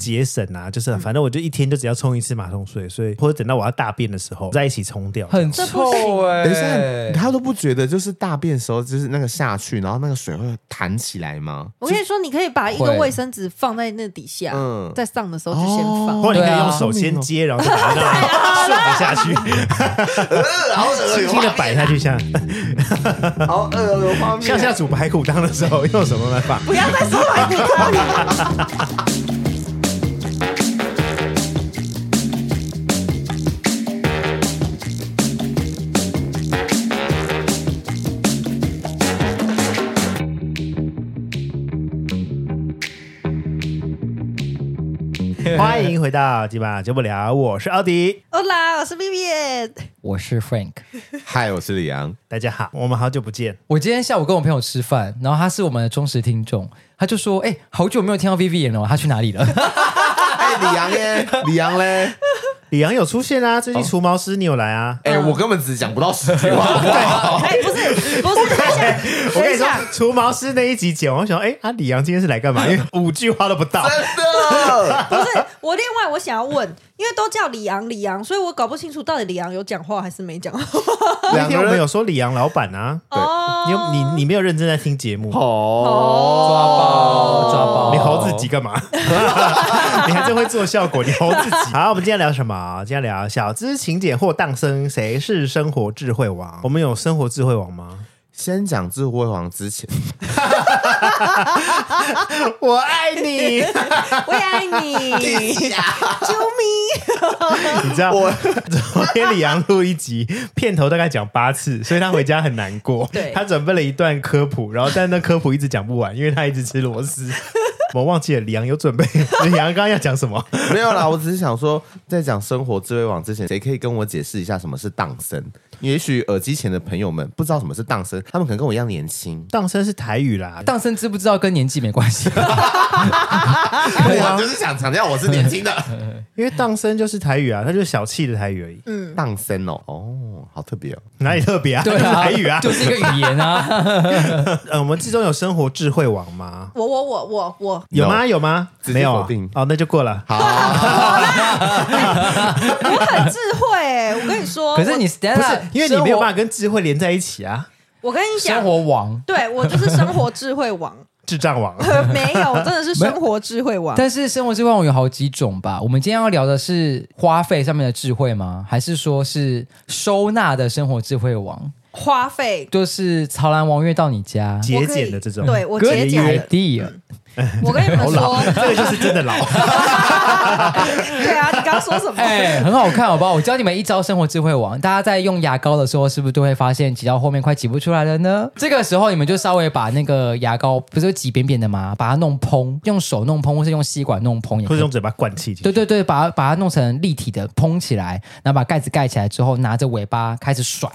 节省啊，就是反正我就一天就只要冲一次马桶水，所以或者等到我要大便的时候再一起冲掉，很臭哎、欸。等一下，他都不觉得就是大便的时候就是那个下去，然后那个水会弹起来吗？我跟你说，你可以把一个卫生纸放在那底下，嗯，在上的时候就先放，或者你可以用手先接，然后就把它顺着下去，好恶轻轻的摆下去，像好恶的画面，像像煮排骨汤的时候用什么来放？不要再说排骨汤了。欢迎回到今晚节不聊，我是奥迪，Hola，我是 Vivian，我是 Frank，嗨，我是李阳，大家好，我们好久不见。我今天下午跟我朋友吃饭，然后他是我们的忠实听众，他就说：“哎，好久没有听到 Vivian 了，他去哪里了？” 哎，李阳耶，李阳嘞。李阳有出现啊！最近除毛师你有来啊？哎、欸，我根本只讲不到十句话，好不好？哎、欸，不是，不是，我跟你说，除毛师那一集剪，我想，哎、欸，啊，李阳今天是来干嘛？因为五句话都不到，真的。不是，我另外我想要问，因为都叫李阳，李阳，所以我搞不清楚到底李阳有讲话还是没讲话。两天我们有说李阳老板啊，对，你有你你没有认真在听节目哦，抓包抓包，你猴自己干嘛？你还真会做效果，你猴自己。好，我们今天聊什么？今天聊小资勤俭或诞生，谁是生活智慧王？我们有生活智慧王吗？先讲智慧王之前，我爱你，我也爱你，救命！你知道我昨天李阳录一集，片头大概讲八次，所以他回家很难过。对，他准备了一段科普，然后但那科普一直讲不完，因为他一直吃螺丝。我忘记了，李阳有准备。李阳刚刚要讲什么？没有啦，我只是想说，在讲生活智慧王之前，谁可以跟我解释一下什么是荡生？也许耳机前的朋友们不知道什么是荡声，他们可能跟我一样年轻。荡声是台语啦，荡声知不知道跟年纪没关系。我就是想强调我是年轻的，因为荡声就是台语啊，它就是小气的台语而已。嗯，荡声哦，哦，好特别哦，哪里特别啊？对啊，台语啊，就是一个语言啊。呃，我们之中有生活智慧王吗？我我我我我有吗？有吗？没有啊。哦，那就过了。好，我很智慧哎，我跟你说。可是你不是因为你没有办法跟智慧连在一起啊。我跟你讲，生活王，对我就是生活智慧王。智障王 没有，真的是生活智慧王。但是生活智慧王有好几种吧？我们今天要聊的是花费上面的智慧吗？还是说是收纳的生活智慧王？花费就是潮兰王月到你家节俭的这种，对我节俭的。我跟你们说，这个就是真的老。对啊，你刚刚说什么？哎、欸，很好看，好不好？我教你们一招生活智慧王。大家在用牙膏的时候，是不是都会发现挤到后面快挤不出来了呢？这个时候，你们就稍微把那个牙膏不是挤扁扁的吗？把它弄蓬，用手弄蓬，或是用吸管弄蓬，或者用嘴巴灌气。对对对，把它把它弄成立体的蓬起来，然后把盖子盖起来之后，拿着尾巴开始甩，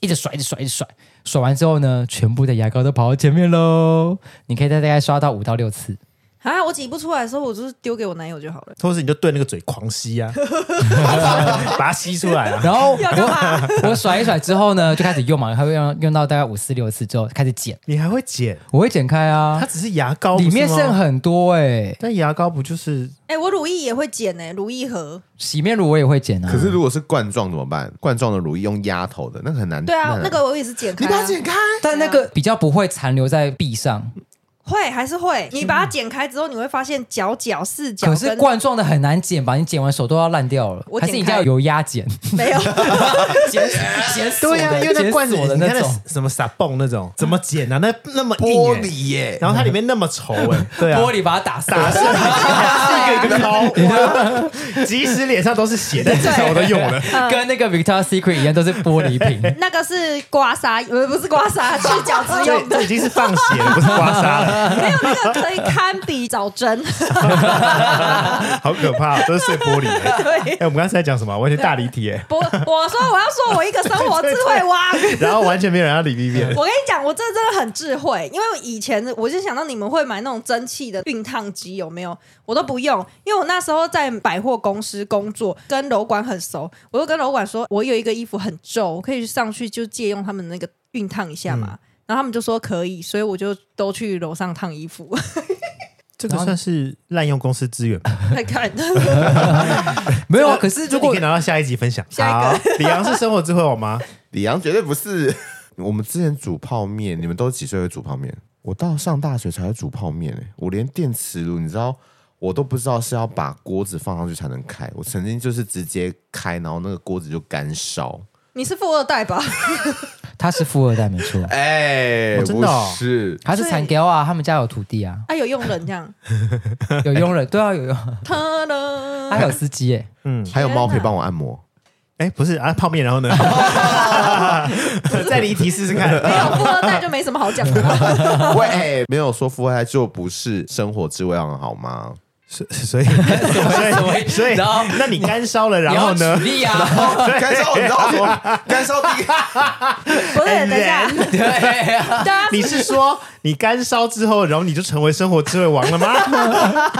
一直甩，一直甩，一直甩。刷完之后呢，全部的牙膏都跑到前面喽。你可以再大概刷到五到六次。啊，我挤不出来的时候，我就是丢给我男友就好了。或者是你就对那个嘴狂吸啊，把它吸出来啊。然后 我 我甩一甩之后呢，就开始用嘛，它会用用到大概五四六次之后开始剪。你还会剪？我会剪开啊。它只是牙膏，里面剩很多哎、欸。但牙膏不就是？哎、欸，我乳液也会剪哎、欸，乳液盒。洗面乳我也会剪啊。可是如果是罐状怎么办？罐状的乳液用压头的，那个很难。对啊，那个我也是剪开、啊。你把它剪开，但那个比较不会残留在壁上。会还是会？你把它剪开之后，你会发现角角四角。可是罐状的很难剪吧？你剪完手都要烂掉了。我还是你家有油压剪？没有，剪剪对呀、啊，因为那罐子的那种什么撒泵那种，怎么剪啊？那那么玻璃耶、欸，然后它里面那么稠哎、欸，对啊，玻璃把它打打碎，一个一个掏，即使脸上都是血，但至少我都用了。跟那个 Victoria's Secret 一样，都是玻璃瓶。那个是刮痧，不不是刮痧，去角质用的。这已经是放血了，不是刮痧了。没有那个。可以堪比找针，好可怕，都是碎玻璃。对，哎、欸，我们刚才在讲什么？完全大离题。哎，不，我说我要说我一个生活智慧王，对对对，然后完全没有人要理 B 我跟你讲，我这真的很智慧，因为以前我就想到你们会买那种蒸汽的熨烫机，有没有？我都不用，因为我那时候在百货公司工作，跟楼管很熟，我就跟楼管说，我有一个衣服很皱，我可以上去就借用他们那个熨烫一下嘛。嗯然后他们就说可以，所以我就都去楼上烫衣服。这个算是滥用公司资源吧？来看，没有啊。可是如果你可以拿到下一集分享。下一个好，李阳是生活智慧王吗？李阳绝对不是。我们之前煮泡面，你们都几岁会煮泡面？我到上大学才会煮泡面诶、欸，我连电磁炉，你知道，我都不知道是要把锅子放上去才能开。我曾经就是直接开，然后那个锅子就干烧。你是富二代吧？他是富二代，没错。哎、欸，哦真的哦不是，他是残雕啊，他们家有土地啊，啊，有佣人这样，有佣人，对啊，有佣，他呢？他还有司机耶。嗯，还有猫可以帮我按摩。哎，不是啊，泡面，然后呢？再离题试试看。没有富二代就没什么好讲的。喂，没有说富二代就不是生活智慧王好吗？所 所以所以所以，然后那你干烧了，然后呢？举例啊，干烧，你知道吗？干烧第一个，不是，等一下，对啊，对啊，你是说你干烧之后，然后你就成为生活智慧王了吗？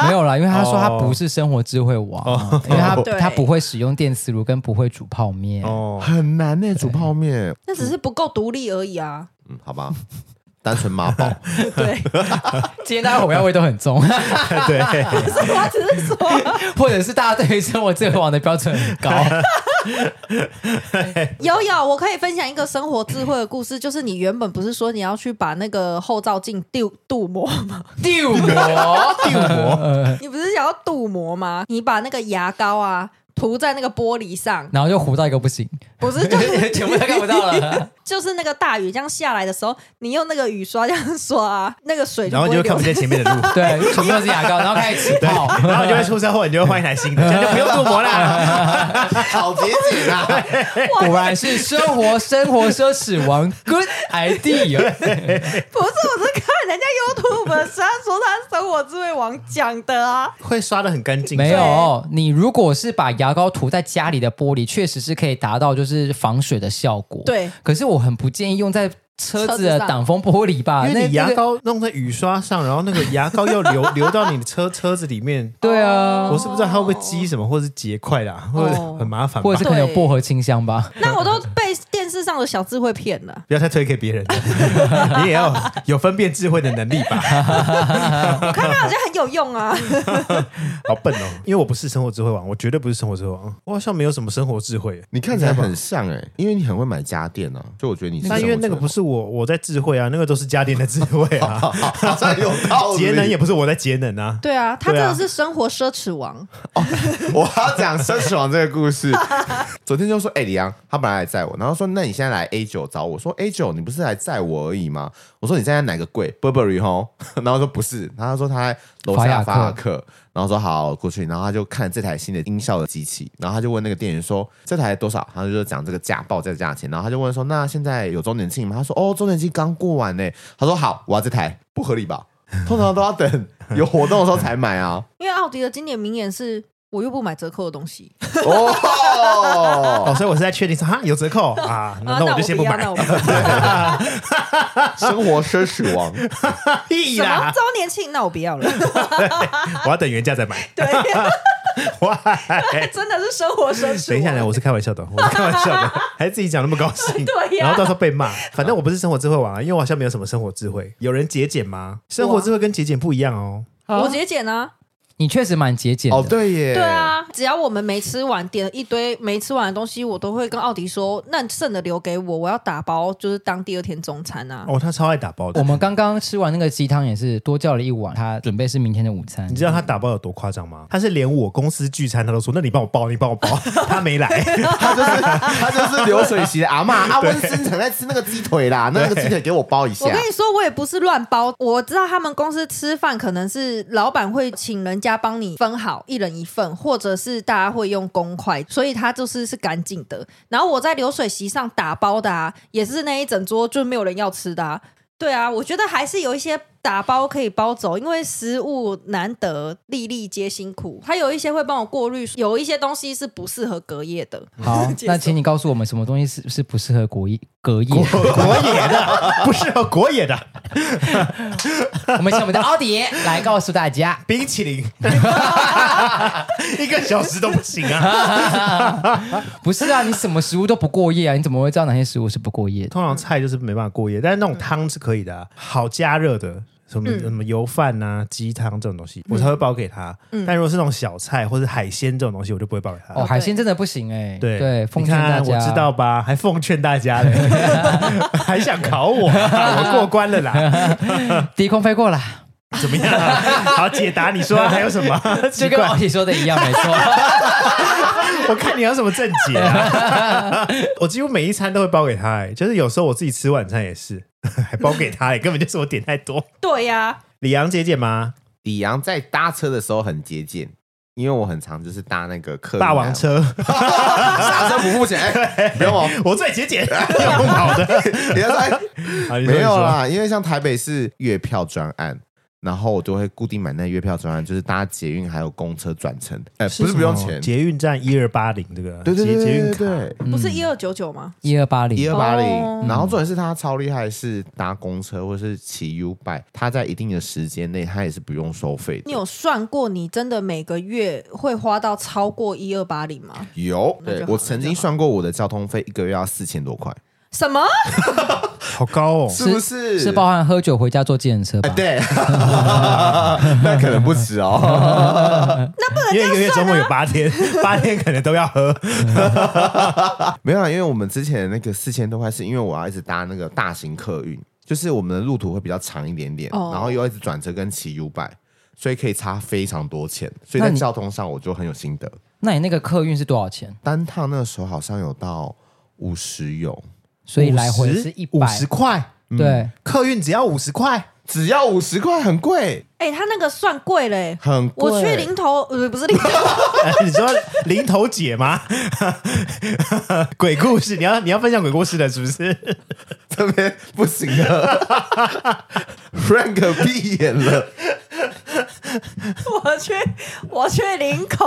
没有啦，因为他说他不是生活智慧王，因为他他不会使用电磁炉，跟不会煮泡面。哦，很难呢，煮泡面。那只是不够独立而已啊。嗯，好吧，单纯妈宝。对，今天大家火药味都很重，对，我只是说，或者是大家对于生活智慧网的标准很高。有有，我可以分享一个生活智慧的故事，就是你原本不是说你要去把那个后照镜镀镀膜吗？镀膜，镀膜，你不是想要镀膜吗？你把那个牙膏啊涂在那个玻璃上，然后就糊到一个不行，不是就是全部都看不到了。就是那个大雨这样下来的时候，你用那个雨刷这样刷，那个水然后就会看不见前面的路。对，全部都是牙膏，然后开始起泡，然后你就会出车祸，你就会换一台新的，这样就不用镀膜啦。好节俭啊！果然是生活生活奢侈王，good idea。不是，我是看人家 YouTube 上说他生活智慧王讲的啊。会刷的很干净。没有，你如果是把牙膏涂在家里的玻璃，确实是可以达到就是防水的效果。对，可是我很不建议用在车子的挡风玻璃吧，因为你牙膏弄在雨刷上，然后那个牙膏要流流 到你的车车子里面。对啊，我是不知道它会不会积什么，或者是结块啦，或者很麻烦吧，或者是可能有薄荷清香吧。那我都被上的小智慧骗了。不要再推给别人，你也要有分辨智慧的能力吧。我看他好像很有用啊。好笨哦，因为我不是生活智慧王，我绝对不是生活智慧王，我好像没有什么生活智慧。你看起来很像哎，因为你很会买家电啊，所以我觉得你是。那因为那个不是我我在智慧啊，那个都是家电的智慧啊。好像有道理。节能也不是我在节能啊。对啊，他真的是生活奢侈王。我要讲奢侈王这个故事。昨天就说，哎，李阳，他本来还在我，然后说，那你现在来 A 九找我，说 A 九，你不是来载我而已吗？我说你现在哪个柜？Burberry 吼，然后说不是，然后他说他在楼下法雅克，然后说好过去，然后他就看这台新的音效的机器，然后他就问那个店员说这台多少？他就讲这个价报这个价钱，然后他就问说那现在有周年庆吗？他说哦，周年庆刚过完呢。他说好，我要这台，不合理吧？通常都要等有活动的时候才买啊。因为奥迪的经典名言是。我又不买折扣的东西哦，哦，所以我是在确定说哈有折扣啊，那我就先不买。啊、生活奢侈王，屁啦！什么周年庆？那我不要了，我要等原价再买。对，哇，真的是生活奢侈。等一下呢，我是开玩笑的，我是开玩笑的，还自己讲那么高兴，对呀、啊。然后到时候被骂，反正我不是生活智慧王啊，因为我好像没有什么生活智慧。有人节俭吗？生活智慧跟节俭不一样哦。我节俭啊。你确实蛮节俭的哦，对耶，对啊，只要我们没吃完，点了一堆没吃完的东西，我都会跟奥迪说，那剩的留给我，我要打包，就是当第二天中餐啊。哦，他超爱打包的。我们刚刚吃完那个鸡汤也是多叫了一碗，他准备是明天的午餐。你知道他打包有多夸张吗？他是连我公司聚餐他都说，那你帮我包，你帮我包，他没来，他就是他就是流水席的阿嬷阿温生常在吃那个鸡腿啦，那个鸡腿给我包一下。我跟你说，我也不是乱包，我知道他们公司吃饭可能是老板会请人家家帮你分好。一人一份，或者是大家会用公筷，所以它就是是干净的。然后我在流水席上打包的啊，也是那一整桌就没有人要吃的啊。对啊，我觉得还是有一些打包可以包走，因为食物难得，粒粒皆辛苦。他有一些会帮我过滤，有一些东西是不适合隔夜的。好，那请你告诉我们，什么东西是是不适合国夜隔夜国野的，不适合国野的。我们请我们的奥迪来告诉大家，冰淇淋 一个小时都不行啊！不是啊，你什么食物都不过夜啊？你怎么会知道哪些食物是不过夜的？通常菜就是没办法过夜，但是那种汤是可以的、啊，好加热的。什么、嗯什么油饭啊、鸡汤这种东西，我才会包给他。嗯但如果是那种小菜或者海鲜这种东西，我就不会包给他。哦，海鲜真的不行哎。对对，奉你劝大家，看我知道吧？还奉劝大家嘞，还想考我、啊？我过关了啦，低空飞过啦，怎么样？好，解答你说还有什么？就跟奇怪王姐说的一样，没错。我看你有什么正解啊？我几乎每一餐都会包给他、欸，就是有时候我自己吃晚餐也是，还包给他、欸，根本就是我点太多。对呀、李阳节俭吗？李阳在搭车的时候很节俭，因为我很常就是搭那个客运霸王车，下车不付钱，哎不用哦。我最节俭，用好的。人家说哎啊你说没有，啦，因为像台北是月票专案，然后我就会固定买那月票专案，就是搭捷运还有公车转乘，哎，不是不用钱，捷运站一二八零这个，对对对对捷捷运卡。对对。不是一二九九吗？一二八零一，二八哦零，然后重点是他超厉害，是搭公车或是骑 U bike，他在一定的时间内，他也是不用收费的。你有算过你真的每个月会花到超过一二八零吗？有？对我曾经算过我的交通费一个月要四千多块，什么？好高哦！是不是？是包含喝酒回家坐计程车吧哎，？对，那可能不止哦。那不能因为一个月周末有八天，八天可能都要喝。没有啦，因为我们之前的那个四千多块，是因为我要一直搭那个大型客运，就是我们的路途会比较长一点点，哦然后又一直转车跟骑 U bike，所以可以差非常多钱。所以在交通上我就很有心得。那你那个客运是多少钱？单趟那个时候好像有到五十有，所以来回是一五百十块，对，客运只要五十块，只要五十块，很贵，哎、他那个算贵嘞、很贵。我去零头，呃，不是零头，你说零头姐吗？鬼故事，你要你要分享鬼故事的，是不是？这边不行了，Frank 闭眼了。我去，我去林口，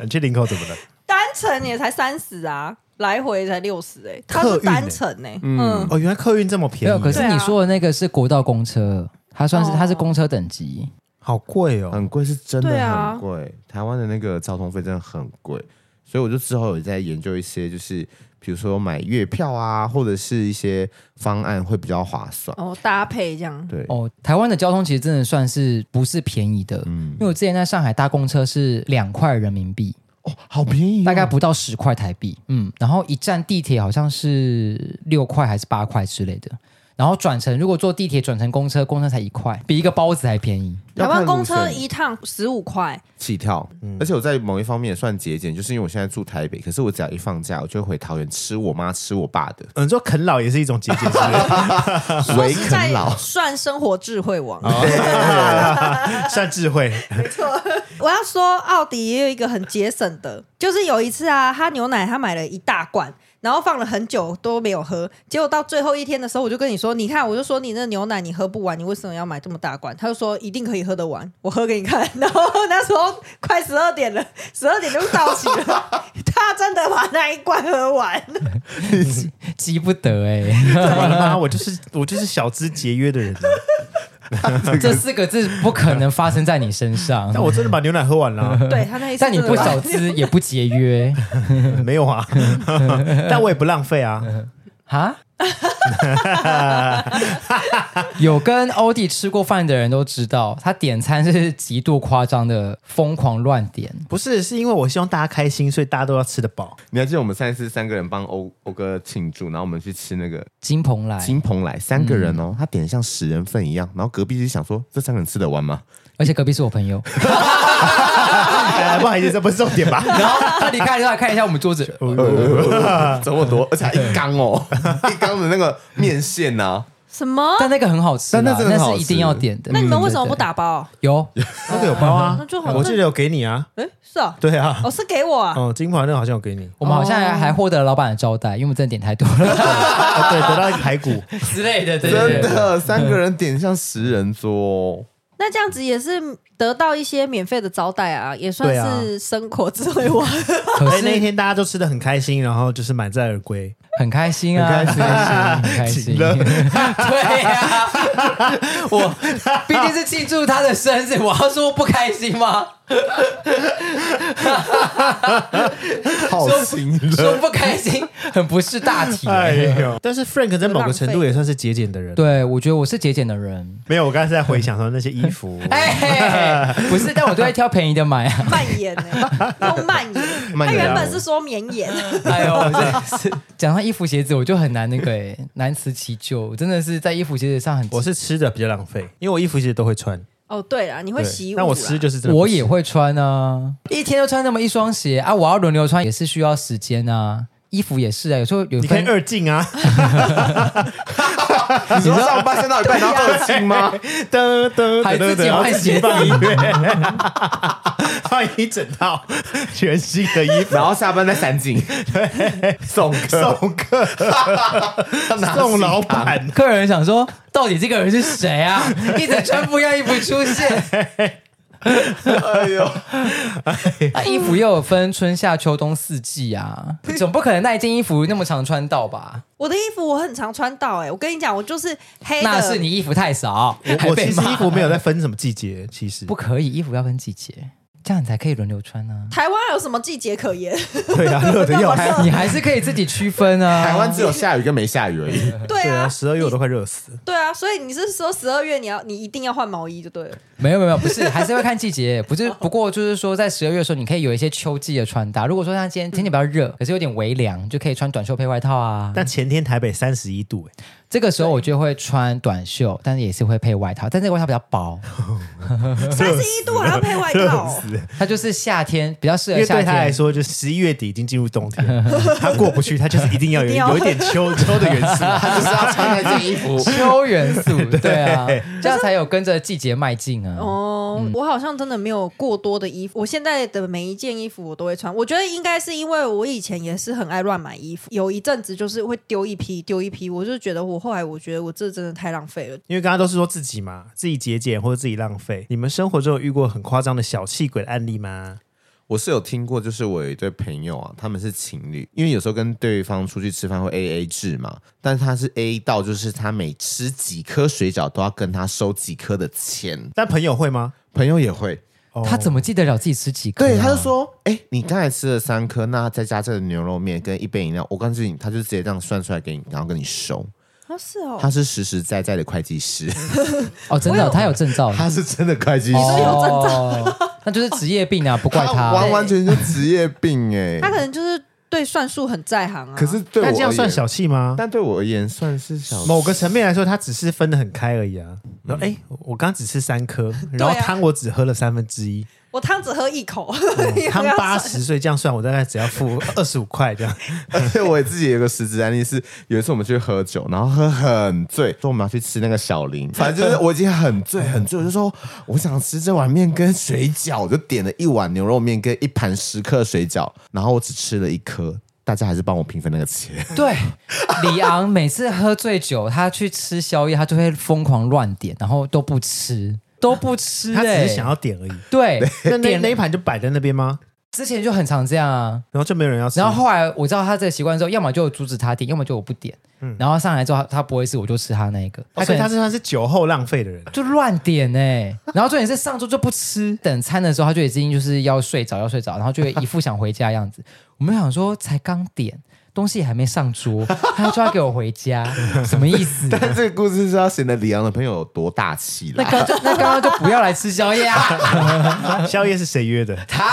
你去林口怎么了？单程也才三十啊，来回才六十哎，他客运欸？是单程哎、嗯，哦，原来客运这么没便宜，有。可是对啊。你说的那个是国道公车，它算是哦。它是公车等级。好贵哦。很贵，是真的对啊。很贵。台湾的那个交通费真的很贵，所以我就之后有在研究一些，就是比如说买月票啊，或者是一些方案会比较划算。哦，搭配这样，对，哦，台湾的交通其实真的算是不是便宜的，嗯。因为我之前在上海搭公车是两块人民币，哦，好便宜、大概不到十块台币，嗯，然后一站地铁好像是六块还是八块之类的，然后转乘如果坐地铁转乘公车，公车才一块，比一个包子还便宜。台湾公车一趟十五块，起跳，而且我在某一方面也算节俭，就是因为我现在住台北，可是我只要一放假，我就会回桃园吃我妈吃我爸的嗯，你说啃老也是一种节俭？唯啃老。算生活智慧王。算智慧，没错我要说，奥迪也有一个很节省的，就是有一次啊，他牛奶他买了一大罐，然后放了很久都没有喝，结果到最后一天的时候，我就跟你说，你看，我就说你那牛奶你喝不完，你为什么要买这么大罐？他就说一定可以喝得完，我喝给你看。然后那时候快十二点了，十二点就到期了，他真的把那一罐喝完。急不得 哎？我就是我就是小资节约的人啊，这四个字不可能发生在你身上。但我真的把牛奶喝完了，对他那一次但你不真的把小资也不节约 没有啊，但我也不浪费啊。哈，有跟欧弟吃过饭的人都知道，他点餐是极度夸张的疯狂乱点。不是，是因为我希望大家开心，所以大家都要吃得饱。你还记得我们上一次三个人帮欧欧哥庆祝，然后我们去吃那个金鹏来，金蓬莱，三个人哦，他点的像十人份一样，然后隔壁就想说这三个人吃得完吗？而且隔壁是我朋友。哎不好意思，这不是重点吧？然后他离开之后还看一下我们桌子，这么多，而且还一缸哦，一缸的那个面线呐、什么？但那个很好吃啦，但那是一定要点的。那你们为什么不？打包？有，那个有包啊 那就好，我记得有给你啊。哎，是啊，对啊，哦，是给我啊。哦，金华那个好像有给你。我们好像还还获得了老板的招待，因为我们真的点太多了哦，对，得到一个排骨。之类的，真的三个人点像十人桌、哦，那这样子也是得到一些免费的招待啊，也算对啊是生活智慧王。可是，那一天大家都吃的很开心，然后就是满载而归。很开心啊，很开心很开心。了对呀，我毕竟是庆祝他的生日，我要说不开心吗？好心说人，不开心，很不是大体。哎呦，但是 Frank 在某个程度也算是节俭的人。对，我觉得我是节俭的人。没有，我刚才是在回想说那些衣服。哎，不是，但我都会挑便宜的买啊。蔓延呢，用蔓延。他原本是说绵延。哎呦，是讲到衣服鞋子，我就很难那个哎，难辞其咎。真的是在衣服鞋子上很，我是吃的比较浪费，因为我衣服鞋子都会穿。哦，对啊，你会洗衣服，那我吃就是这，我也会穿啊，一天就穿那么一双鞋啊，我要轮流穿也是需要时间啊。衣服也是啊，有时候有你可以二进啊。你说上半身到一半然后二进吗？噔噔，还自己换鞋放音乐，换一整套全新的衣服，然后下班再三进，送客送客，送老板。客人想说，到底这个人是谁啊？一直穿不一样衣服出现。哎呦，那、衣服又有分春夏秋冬四季啊，总不可能那一件衣服那么常穿到吧？我的衣服我很常穿到，哎，我跟你讲，我就是黑的。那是你衣服太少，我，我其实衣服没有在分什么季节，其实不可以，衣服要分季节。这样你才可以轮流穿呢、啊。台湾有什么季节可言？对啊，热的要 死你还是可以自己区分啊。台湾只有下雨跟没下雨而已。对啊，十二月我都快热死。对啊，所以你是说十二月你要你一定要换毛衣就对了。没有没有不是，还是会看季节。不是，不过就是说在十二月的时候，你可以有一些秋季的穿搭。如果说像今天天气比较热，可是有点微凉，就可以穿短袖配外套啊。但前天台北三十一度哎。这个时候我就会穿短袖，但是也是会配外套，但这个外套比较薄，三十一度还要配外套，它就是夏天比较适合夏天。对他来说，就十一月底已经进入冬天，他过不去，他就是一定要有有一点秋秋的元素，他就是要穿那件衣服，秋元素，对。啊，这样才有跟着季节迈进啊。哦，我好像真的没有过多的衣服，我现在的每一件衣服我都会穿。我觉得应该是因为我以前也是很爱乱买衣服，有一阵子就是会丢一批丢一批，我就觉得我。后来我觉得我这真的太浪费了，因为刚刚都是说自己嘛，自己节俭或者自己浪费。你们生活中有遇过很夸张的小气鬼的案例吗？我是有听过，就是我有一对朋友啊，他们是情侣，因为有时候跟对方出去吃饭会 A A 制嘛，但是他是 A 到就是他每吃几颗水饺都要跟他收几颗的钱。但朋友会吗？朋友也会。他怎么记得了自己吃几颗、啊？对，他就说：“哎、欸，你刚才吃了三颗，那再加这个牛肉面跟一杯饮料，我告诉你，他就直接这样算出来给你，然后跟你收。”他是哦，他是实实在在的会计师 哦，真的、哦，他有证照，他是真的会计师，有证照，那就是职业病啊，不怪他，他完完全全职业病哎，他可能就是对算术很在行啊。可是对我，那这样算小气吗？但对我而言算是小气。某个层面来说，他只是分得很开而已啊。然后哎，我刚只吃三颗，然后汤我只喝了三分之一。我汤只喝一口，汤八十，所以这样算，我大概只要付 二十五块这样。而且我自己有一个实质案例是，有一次我们去喝酒，然后喝很醉，说我们要去吃那个小林，反正就是我已经很醉很醉，我就说我想吃这碗面跟水饺，我就点了一碗牛肉面跟一盘十克水饺，然后我只吃了一颗，大家还是帮我平分那个钱。对，李昂每次喝醉酒，他去吃宵夜，他就会疯狂乱点，然后都不吃。都不吃、欸，他只是想要点而已。对，那那那一盘就摆在那边吗？之前就很常这样啊，然后就没有人要吃。然后后来我知道他这个习惯之后，要么就阻止他点，要么就我不点。嗯，然后上来之后他，他不会吃，我就吃他那一个。所以他是他是酒后浪费的人，就乱点哎、欸。然后重点是上桌就不吃，等餐的时候他就已经就是要睡着要睡着，然后就一副想回家的样子。我们想说才刚点。东西还没上桌，他就要给我回家，什么意思？但这个故事是要显得李阳的朋友有多大气了。那刚那刚刚就不要来吃宵夜啊！宵夜是谁约的？他，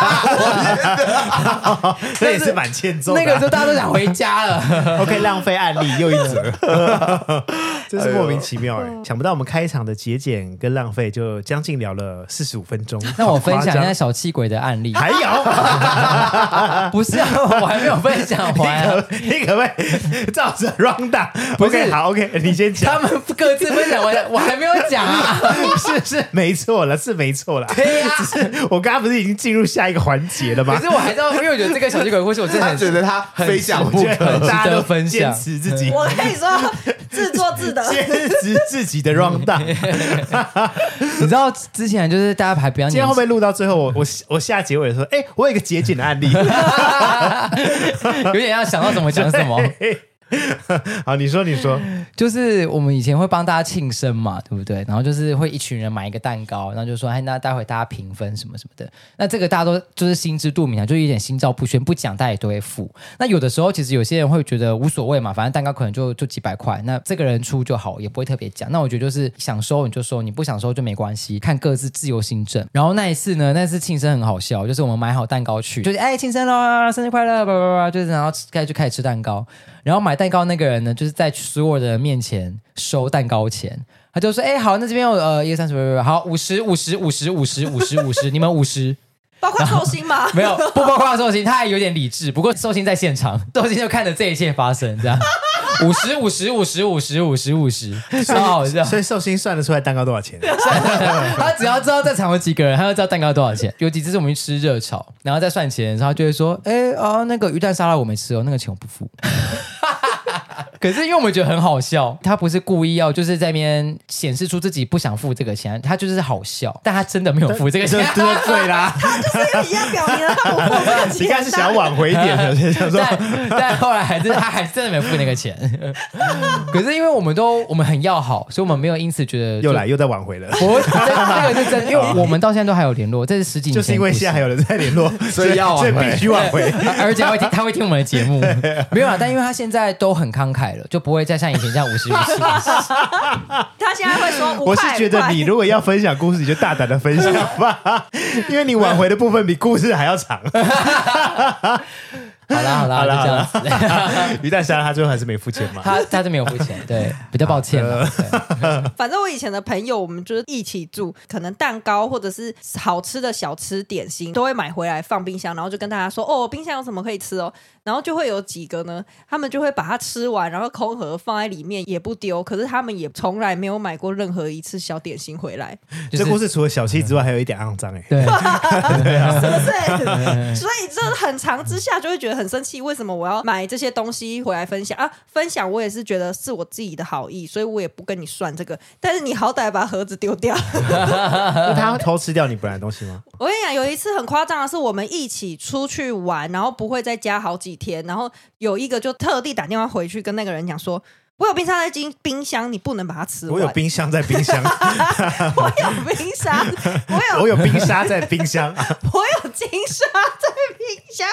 这也是蛮欠揍。那个时候大家都想回家了。OK，浪费案例又一则，真是莫名其妙哎！想不到我们开场的节俭跟浪费就将近聊了四十五分钟。那我分享一下小气鬼的案例。还有？不是啊，我还没有分享完。你可不可以 照着 round down？不是，好，OK，你先讲。他们各自分享完，我还没有讲啊。是是，没错了，是没错了。对呀，只是我刚刚不是已经进入下一个环节了吗？可是我还是要，因为我觉得这个小气鬼故事，我真的很觉得他非讲不可，大家都分享持自己。我跟你说，自作自得，坚持自己的 round down。你知道之前就是大家还不要，今天后面录到最后，我我我下结尾的时候，哎，我有一个节俭的案例，有点要想到什么。讲什么？好，你说，你说，就是我们以前会帮大家庆生嘛，对不对？然后就是会一群人买一个蛋糕，然后就说，哎，那待会大家平分什么什么的。那这个大家都就是心知肚明啊，就有点心照不宣，不讲大家也都会付。那有的时候其实有些人会觉得无所谓嘛，反正蛋糕可能就就几百块，那这个人出就好，也不会特别讲。那我觉得就是想收你就收，你不想收就没关系，看各自自由心证。然后那一次呢，那次庆生很好笑，就是我们买好蛋糕去，就是哎庆生喽，生日快乐，叭叭叭，就是然后开始就开始吃蛋糕。然后买蛋糕那个人呢，就是在所有人面前收蛋糕钱，他就说：“哎，好，那这边有呃一二三四五六，好五十五十五十五十五十五十，你们五十，包括寿星吗？没有，不包括寿星，他还有点理智。不过寿星在现场，寿星就看着这一切发生，这样 五十五十五十五十五十五十，超好笑。所以寿星算得出来蛋糕多少钱？他只要知道在场有几个人，他就知道蛋糕多少钱。有几次是我们去吃热炒，然后再算钱，然后就会说：哎啊，那个鱼蛋沙拉我没吃哦，那个钱我不付。”可是因为我们觉得很好笑，他不是故意要就是在那边显示出自己不想付这个钱，他就是好笑，但他真的没有付这个钱，对对啦，他就是要表明了他不付这个钱，应该是想挽回一点 的，想说。但，但后来还是他还是真的没付那个钱。可是因为我们都我们很要好，所以我们没有因此觉得又来又在挽回了。我这个是真，因为我们到现在都还有联络，这是十几年，就是因为现在还有人在联络，所以要所以必须挽回，而且他会听他会听我们的节目，没有啊，但因为他现在都很慷慨了，就不会再像以前这样五十五十。他现在会说，我是觉得你如果要分享故事，你就大胆的分享吧，因为你挽回的部分比故事还要长。好啦好啦，好啦就这样子。于蛋沙拉他最后还是没付钱嘛？他他是没有付钱，对，比较抱歉了。反正我以前的朋友，我们就是一起住，可能蛋糕或者是好吃的小吃点心都会买回来放冰箱，然后就跟大家说：“哦，冰箱有什么可以吃哦。”然后就会有几个呢，他们就会把它吃完，然后空盒放在里面也不丢。可是他们也从来没有买过任何一次小点心回来。这故事除了小气之外，还有一点肮脏哎。对，对啊，是不是？所以这很长之下就会觉得很生气，为什么我要买这些东西回来分享啊？分享我也是觉得是我自己的好意，所以我也不跟你算这个。但是你好歹把盒子丢掉。他会偷吃掉你本来的东西吗？我跟你讲，有一次很夸张的是，我们一起出去玩，然后不会再加好几。几天，然后有一个就特地打电话回去跟那个人讲说：“我有冰沙在冰冰箱，你不能把它吃完。”我有冰箱在冰箱，我有冰沙，我有 我有冰沙在冰箱，我有金沙在冰箱，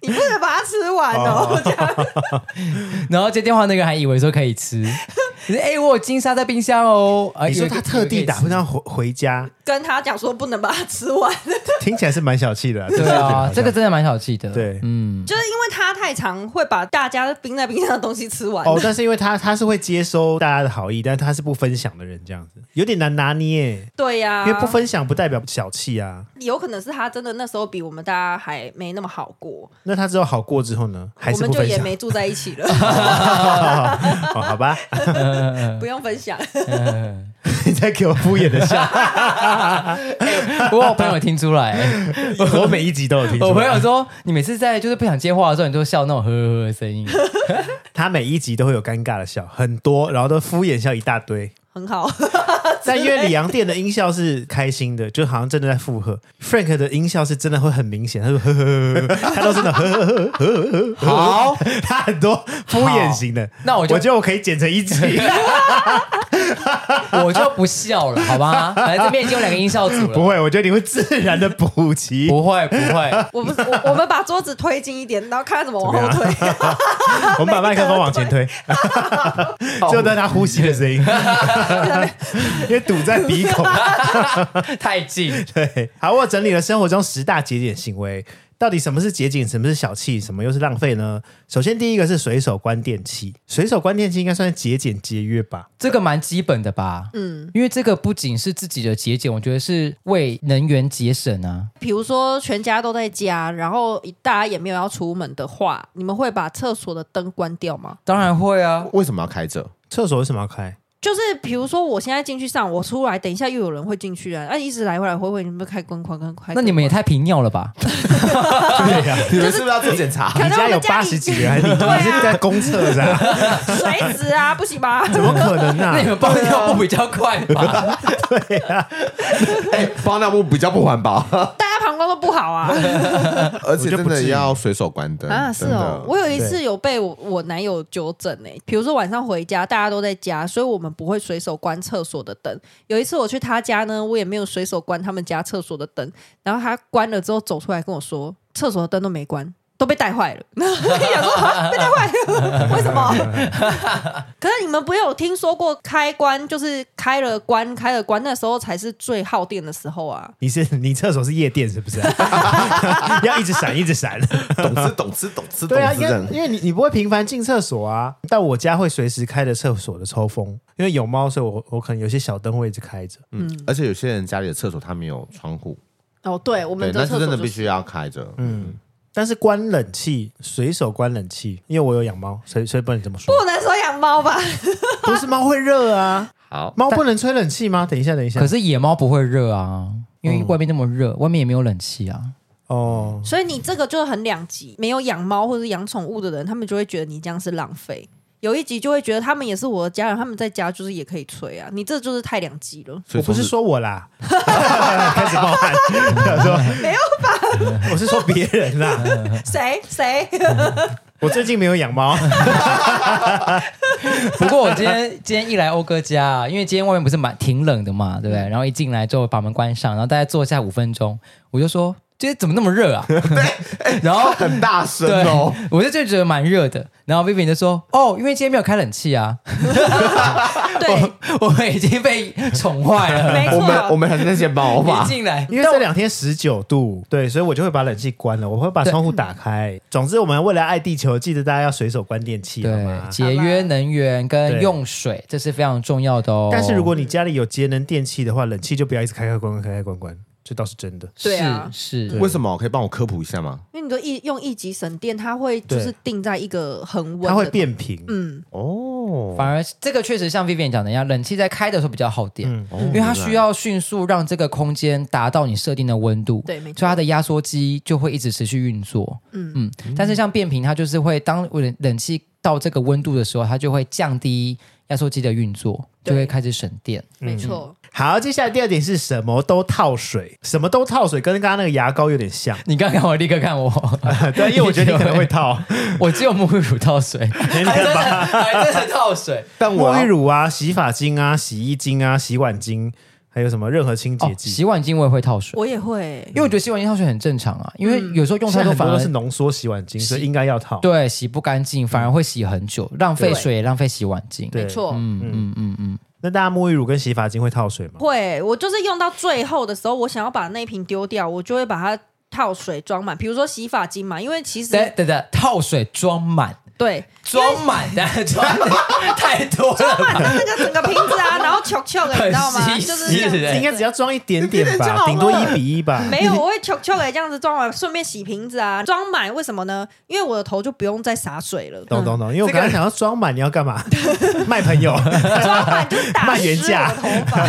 你不能把它吃完哦。这样，然后接电话那个还以为说可以吃，哎、欸，我有金沙在冰箱哦。你说他特地打电话回回家。跟他讲说不能把它吃完，听起来是蛮小气的、啊。对啊，这个真的蛮小气的。对，嗯，就是因为他太常会把大家冰在冰箱的东西吃完。哦，但是因为他他是会接收大家的好意，但是他是不分享的人，这样子有点难拿捏。对呀、啊，因为不分享不代表小气啊。有可能是他真的那时候比我们大家还没那么好过。那他之后好过之后呢？我们就也没住在一起了。哦，好吧，不用分享。你在给我敷衍的笑。不过我朋友听出来，我每一集都有听出来。我朋友说，你每次在就是不想接话的时候，你都笑那种呵呵呵的声音。他每一集都会有尴尬的很多，然后都敷衍笑一大堆，很好。但因为李阳店的音效是开心的，就好像真的在附和。Frank 的音效是真的会很明显，他说呵呵呵，他都真的呵呵呵呵呵。好，他很多敷衍型的。那我我觉得我可以剪成一集。我就不笑了，好吧？反正这边已经有两个音效组了。不会，我觉得你会自然的补齐。不会，不会。我们我，我们把桌子推进一点，然后看他怎么往后推。我们把麦克风往前推，就在他呼吸的声音，堵在鼻孔 太近。对，好，我整理了生活中十大节俭行为。到底什么是节俭，什么是小气，什么又是浪费呢？首先，第一个是随手关电器。随手关电器应该算是节俭节约吧？这个蛮基本的吧？嗯，因为这个不仅是自己的节俭，我觉得是为能源节省啊。比如说全家都在家，然后大家也没有要出门的话，你们会把厕所的灯关掉吗？当然会啊。为什么要开着？厕所为什么要开？就是比如说，我现在进去上，我出来，等一下又有人会进去啊，啊，一直来回来回回，你们开关关关快。那你们也太频尿了吧？对呀，你们是不是要做检查？你家有八十几人，还是 你是在公厕是吧？水子啊，不行吧？怎么可能呢？那你们包尿布比较快吧？对呀，哎，包尿布比较不环保。大家旁膀胱都不好啊。而且真的要随手关灯啊，是哦，我有一次有被我我男友纠正诶，比如说晚上回家，大家都在家，所以我们不会随手关厕所的灯。有一次我去他家呢，我也没有随手关他们家厕所的灯，然后他关了之后走出来跟我说，厕所的灯都没关。都被带坏了，想说啊，被带坏了，为什么？可是你们不有听说过开关就是开了关，开了关，那时候才是最耗电的时候啊！你是你厕所是夜店是不是？要一直闪一直闪。懂吃懂吃懂吃懂对啊，因为因为你你不会频繁进厕所啊，但我家会随时开着厕所的抽风，因为有猫，所以我我可能有些小灯会一直开着。嗯，而且有些人家里的厕所它没有窗户，哦，对，我对，们的厕所、那是真的就是必须要开着。嗯，但是关冷气，随手关冷气，因为我有养猫，所以所以不能这么说。不能说养猫吧？不是猫会热啊，好，猫不能吹冷气吗？等一下，等一下。可是野猫不会热啊，因为外面那么热，外面也没有冷气啊。哦，所以你这个就很两极，没有养猫或者养宠物的人，他们就会觉得你这样是浪费。有一集就会觉得他们也是我的家人，他们在家就是也可以吹啊，你这就是太两极了。我不是说我啦，开始冒汗。说 没有吧？我是说别人啦。谁 谁？我最近没有养猫，不过我今天今天一来欧哥家啊，因为今天外面不是蛮挺冷的嘛，对不对？然后一进来之后把门关上，然后大家坐下五分钟，我就说今天怎么那么热啊？对，然后很大声哦。，我就就觉得蛮热的。然后 Vivian 就说：“哦，因为今天没有开冷气啊。对，我们已经被宠坏了。没错我们我们还是那些猫吧一，进来，因为这两天十九度，对，所以我就会把冷气关了，我会把窗户打开。总之，我们为了爱地球，记得大家要随手关电器，好对吗？节约能源跟用水，这是非常重要的哦。但是如果你家里有节能电器的话，冷气就不要一直开开关关开开关关，这倒是真的。对啊是为什么？可以帮我科普一下吗？因为你说一用一级省电，它会就是定在一个恒温的，它会变频，嗯，哦，反而这个确实像 Vivian 讲的一样，冷气在开的时候比较耗电，嗯，哦因为它需要迅速让这个空间达到你设定的温度，对没错所以它的压缩机就会一直持续运作。嗯嗯，但是像变频，它就是会当冷冷气到这个温度的时候，它就会降低压缩机的运作，就对会开始省电。没错。好，接下来第二点是什么都套水，什么都套水，跟刚刚那个牙膏有点像。你刚刚我立刻看我，对，因为我觉得你可能会套 我只有沐浴乳套水，还真的还真的套水。但我沐浴乳啊、洗发精啊、洗衣精啊、洗碗精，还有什么任何清洁哦，剂。洗碗巾我也会套水，我也会因，为我觉得洗碗巾套水很正常啊，因为有时候用太多反而都是浓缩洗碗精，所以应该要套。对洗不干净，反而会洗很久，浪费水也浪费洗碗巾。对没错。嗯嗯嗯嗯，那大家沐浴乳跟洗发精会套水吗？会，我就是用到最后的时候，我想要把那瓶丢掉，我就会把它套水装满。比如说洗发精嘛，因为其实对对对，套水装满，对装满的装的太多了吧，装满的那个整个瓶子啊，然后球球的，你知道吗？就是应该只要装一点点吧，顶多一比一吧。没有，我会球球的这样子装完，顺便洗瓶子啊，装满。为什么呢？因为我的头就不用再洒水了。懂懂懂，因为我刚才想要装满，你要干嘛？卖朋友，装满就是打卖原湿价我的头发。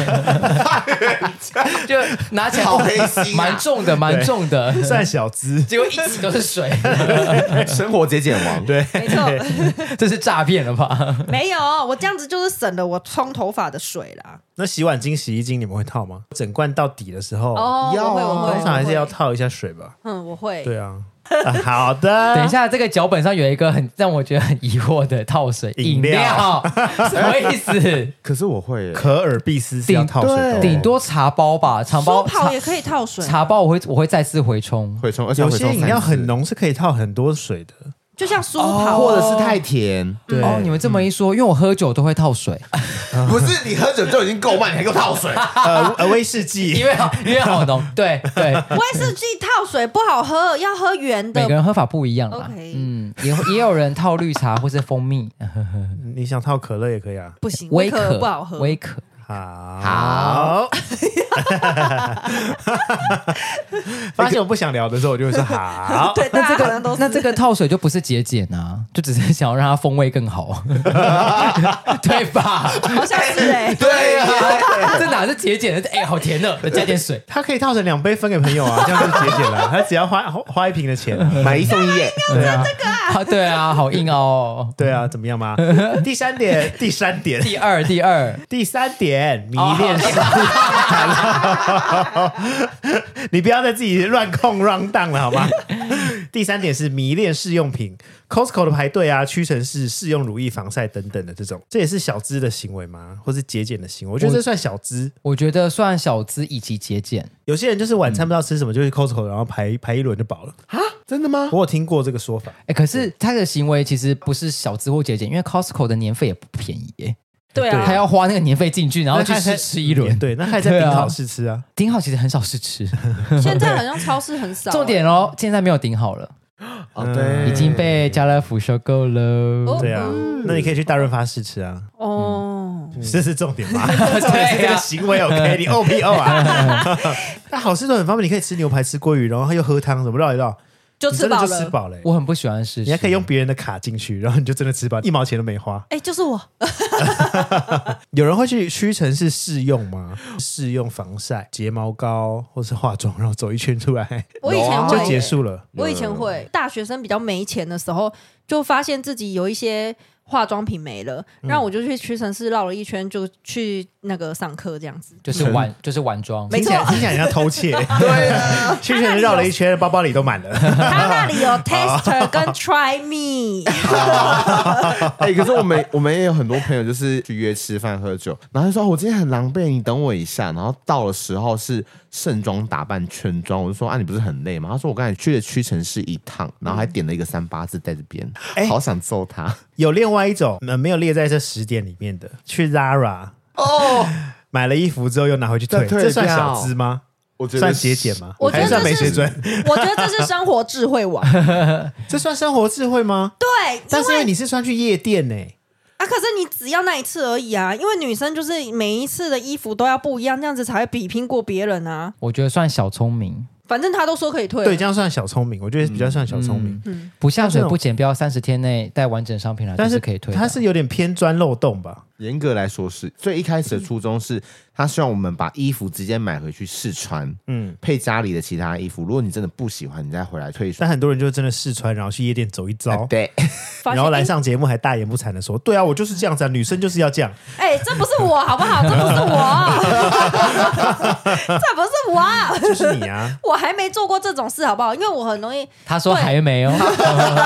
就拿起来好黑心啊蛮重的，蛮重的，算小资。结果一直都是水，生活节俭王，对，没错，这是诈骗了吧？没有，我这样子就是省了我冲头发的水啦。那洗碗巾、洗衣巾你们会套吗？整罐到底的时候，哦，要啊我会，我会，通常还是要。套一下水吧。嗯，我会。对啊，啊 好的。等一，下，这个脚本上有一个很让我觉得很疑惑的套水饮饮料料，什么意思？可是我会耶，可尔必斯是要套水的哦。顶多茶包吧，茶包茶舒跑也可以套水，茶包我会我会再次回冲。回冲，而且会冲有些饮料三次很，浓，是可以套很多水的。就像酥跑，或者是太甜。对哦，你们这么一说，因为我喝酒都会套水，不是你喝酒就已经够慢，你还给我套水，呃呃，威士忌 因为好因为好浓。对对，威士忌套水不好喝，要喝圆的。每个人喝法不一样啦。OK 嗯，也也有人套绿茶或是蜂蜜，你想套可乐也可以啊。不行，微威可可不好喝。微可。好，好。发现我不想聊的时候，我就会说好。对，那这个那这个套水就不是节俭啊，就只是想要让它风味更好，对吧？好像是哎、对啊，这哪是节俭的？哎，好甜的，再加点水。他可以套成两杯分给朋友啊，这样就是节俭了。他只要花花一瓶的钱啊，买一送一耶，对啊，啊，对啊，好硬哦。对啊，怎么样嘛？第三点，第三点，第二，第二，第三点，迷恋是。你不要再自己乱控乱荡了好吗？第三点是迷恋试用品，Costco 的排队啊，屈臣氏试用乳液、防晒等等的这种，这也是小资的行为吗？或是节俭的行为？我觉得这算小资，我觉得算小资以及节俭。有些人就是晚餐不知道吃什么，就去 Costco，然后排排一轮就饱了啊？真的吗？我有听过这个说法。哎，可是他的行为其实不是小资或节俭，因为 Costco 的年费也不便宜耶。对啊，他要花那个年费进去，然后去试吃一轮。对，那还在顶好试吃啊？顶好其实很少试吃，现在好像超市很少。重点哦，现在没有顶好了。哦，对，已经被家乐福收购了。对啊，那你可以去大润发试吃啊。哦，这是重点吗？重点是这个行为 OK，你 O P O 啊。那好事都很方便，你可以吃牛排、吃鲑鱼，然后又喝汤，怎么绕一绕？就吃饱了，吃饱了。我很不喜欢试，你还可以用别人的卡进去，然后你就真的吃饱，一毛钱都没花。哎，就是我。有人会去屈臣氏试用吗？试用防晒、睫毛膏或是化妆，然后走一圈出来，我以前会就结束了。我以前会，大学生比较没钱的时候，就发现自己有一些。化妆品没了，然后我就去屈臣氏绕了一圈，就去那个上课这样子，就是晚 就是晚装，听起来听起来像偷窃。对啊，屈臣氏绕了一圈，包包里都满了。他那里有 tester 跟 Try Me。哎，可是我们我们也有很多朋友，就是去约吃饭喝酒，然后就说我今天很狼狈，你等我一下。然后到了时候是盛装打扮全妆，我就说啊，你不是很累吗？他说我刚才去了屈臣氏一趟，然后还点了一个三八字在这边，哎，好想揍他。有另外一种，呃，没有列在这十点里面的，去 Zara 哦，买了衣服之后又拿回去退，这算小资吗？我觉得算节俭吗？我觉得算没水准。我觉得这是生活智慧网，这算生活智慧吗？对，但是因为你是穿去夜店呢，啊，可是你只要那一次而已啊，因为女生就是每一次的衣服都要不一样，这样子才会比拼过别人啊。我觉得算小聪明。反正他都说可以退，对，这样算小聪明，我觉得比较算小聪明。嗯，嗯不下水不检标，三十天内带完整商品来，但是可以退。它是有点偏钻漏洞吧？严格来说是。最一开始的初衷是。他希望我们把衣服直接买回去试穿，嗯，配家里的其他衣服。如果你真的不喜欢，你再回来退。但很多人就真的试穿，然后去夜店走一遭，啊、对，然后来上节目还大言不惭的说：“对啊，我就是这样子啊，女生就是要这样。”哎，这不是我好不好？这不是我，这不是我，就是你啊！我还没做过这种事，好不好？因为我很容易。他说还没哦，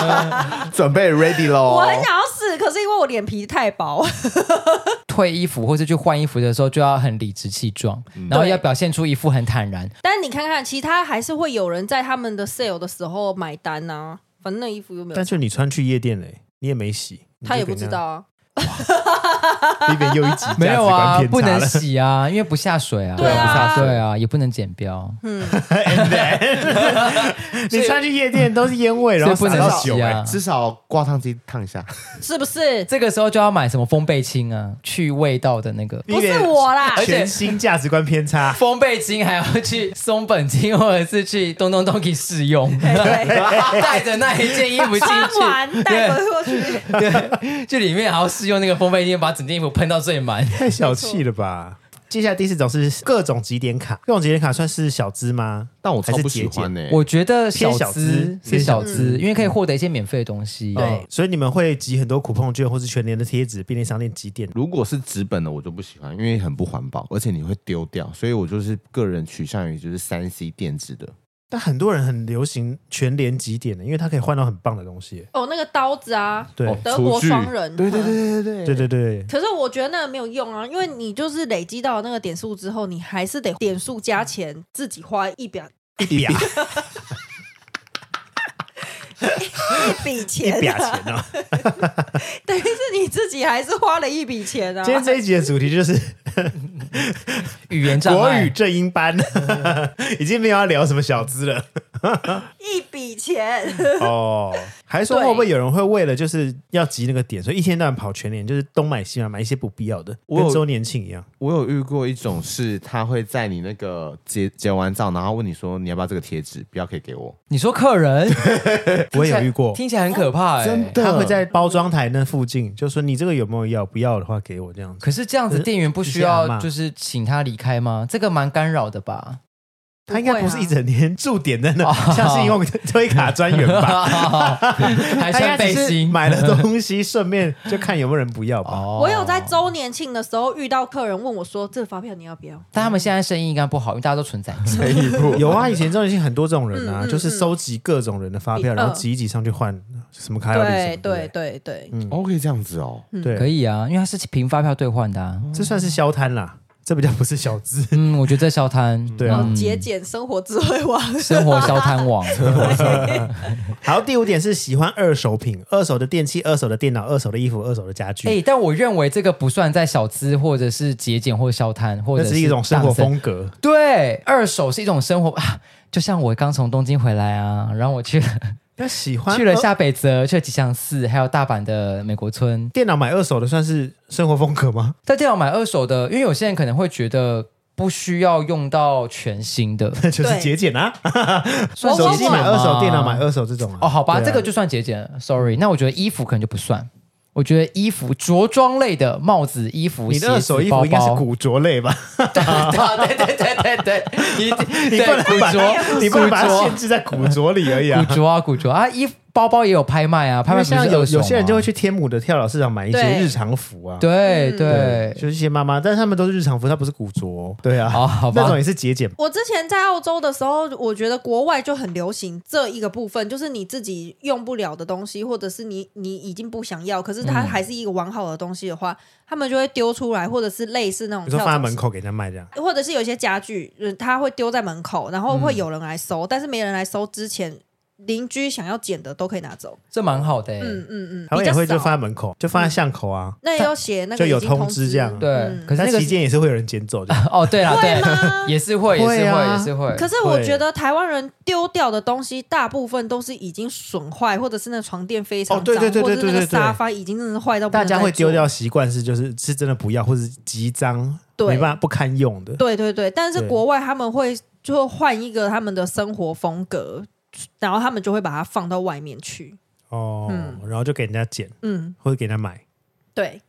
准备 ready 喽。我很想要试，可是因为我脸皮太薄。退衣服或是去换衣服的时候，就要很理直气壮，嗯、然后要表现出一副很坦然。但是你看看，其他还是会有人在他们的 sale 的时候买单啊。反正那衣服又没有。但是你穿去夜店嘞，你也没洗，他也不知道啊。里面又一集 没有啊，不能洗啊，因为不下水啊，对啊，对啊，也不能剪标。嗯，你穿去夜店都是烟味，然后不能洗啊，至少挂烫机烫一下，是不是？这个时候就要买什么风贝清啊，去味道的那个。不是我啦，全新价值观偏差。风贝清还要去松本清，或者是去东东东可以试用，带着那一件衣服进去，带过去，对，就里面还要试用那个风贝清，把整件衣服喷到最满，太小气了吧！接下来第四种是各种集点卡，各种集点卡算是小资吗？但我超不喜欢呢。我觉得小资是小资，因为可以获得一些免费的东西。对，所以你们会集很多酷碰券或是全年的贴纸，便利商店集点。如果是纸本的，我就不喜欢，因为很不环保，而且你会丢掉。所以我就是个人取向于就是三 C 电子的。但很多人很流行全连几点的，因为它可以换到很棒的东西。哦，那个刀子啊，对，德国双人，对对对对对对。对对。可是我觉得那个没有用啊，因为你就是累积到那个点数之后，你还是得点数加钱，自己花一表一笔 一笔钱，一笔钱啊！等于是你自己还是花了一笔钱啊。今天这一集的主题就是。语言障碍，国语正音班已经没有要聊什么小资了。一笔笔钱。哦，还说会不会有人会为了就是要集那个点，所以一天到晚跑全年，就是东买西买，买一些不必要的，跟周年庆一样。我有遇过一种是，他会在你那个结结完账，然后问你说你要不要这个贴纸，不要可以给我。你说客人，我也有遇过，听起来很可怕真的。他会在包装台那附近，就说你这个有没有要，不要的话给我这样子。可是这样子店员不需要就是请他离开吗？这个蛮干扰的吧？他应该不是一整天驻点在那，像是用推卡专员吧？还穿背心。买了东西，顺便就看有没有人不要吧。我有在周年庆的时候遇到客人问我说：“这个发票你要不要？”但他们现在生意应该不好，因为大家都存在。有啊，以前周年庆很多这种人啊，就是收集各种人的发票，然后挤一挤上去换什么卡要对对对对，嗯，哦，可以这样子哦，对，可以啊，因为它是凭发票兑换的，啊。这算是消摊啦。这比较不是小资，嗯，我觉得在消摊，对啊，节俭生活智慧王，生活消摊王。好，第五点是喜欢二手品，二手的电器、二手的电脑、二手的衣服、二手的家具。哎，但我认为这个不算在小资，或者是节俭，或者消摊，或者是一种生活风格。对，二手是一种生活啊，就像我刚从东京回来啊，然后我去了。喜欢去了下北泽，去了吉祥寺，还有大阪的美国村。电脑买二手的算是生活风格吗？在电脑买二手的，因为有些人可能会觉得不需要用到全新的，就是节俭啊。算 手机买二手，电脑买二手这种啊。哦，好吧，这个就算节俭。Sorry，那我觉得衣服可能就不算。我觉得衣服着装类的帽子、衣服、你的二手衣服应该是古着类吧？对对对对对，你 你不能把你不能把它限制在古着里而已啊！古着啊，古着啊，衣服。包包也有拍卖啊，拍卖像有有些人就会去天母的跳蚤市场买一些日常服啊，对对，就是一些妈妈，但是他们都是日常服，它不是古着，对啊，哦，好吧，那种也是节俭。我之前在澳洲的时候，我觉得国外就很流行这一个部分，就是你自己用不了的东西，或者是你你已经不想要，可是它还是一个完好的东西的话，他们就会丢出来，或者是类似那种，你说放在门口给人家卖这样，或者是有些家具，他会丢在门口，然后会有人来收，但是没人来收之前。邻居想要捡的都可以拿走，这蛮好的。嗯嗯嗯，他们也会就放在门口，就放在巷口啊。那也要写那个就有通知这样。对，可是那个期间也是会有人捡走的。哦，对啊，对，也是会，也是会，也是会。可是我觉得台湾人丢掉的东西，大部分都是已经损坏，或者是那床垫非常脏，或者是那个沙发已经真的坏到。大家会丢掉习惯是就是是真的不要，或者极脏，没办法不堪用的。对对对，但是国外他们会就换一个他们的生活风格。然后他们就会把它放到外面去哦，嗯、然后就给人家捡，嗯，或者给人家买，对，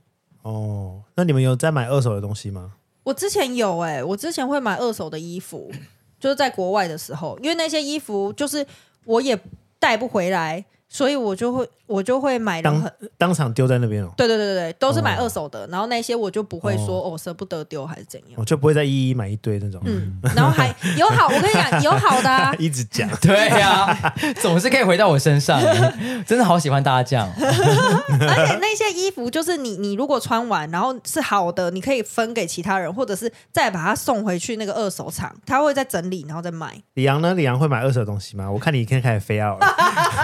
哦，那你们有在买二手的东西吗？我之前有哎、欸，我之前会买二手的衣服，就是在国外的时候，因为那些衣服就是我也带不回来。所以我就会我就会买当当场丢在那边哦。对对对对，都是买二手的，然后那些我就不会说哦舍不得丢还是怎样，我就不会再一一买一堆那种。嗯，然后还有好，我跟你讲 有好的，一直讲，对呀，总是可以回到我身上，真的好喜欢大家这样。而且那些衣服就是你你如果穿完然后是好的，你可以分给其他人，或者是再把它送回去那个二手厂，他会再整理然后再卖。李阳呢？李阳会买二手的东西吗？我看你已经开始飞奥了，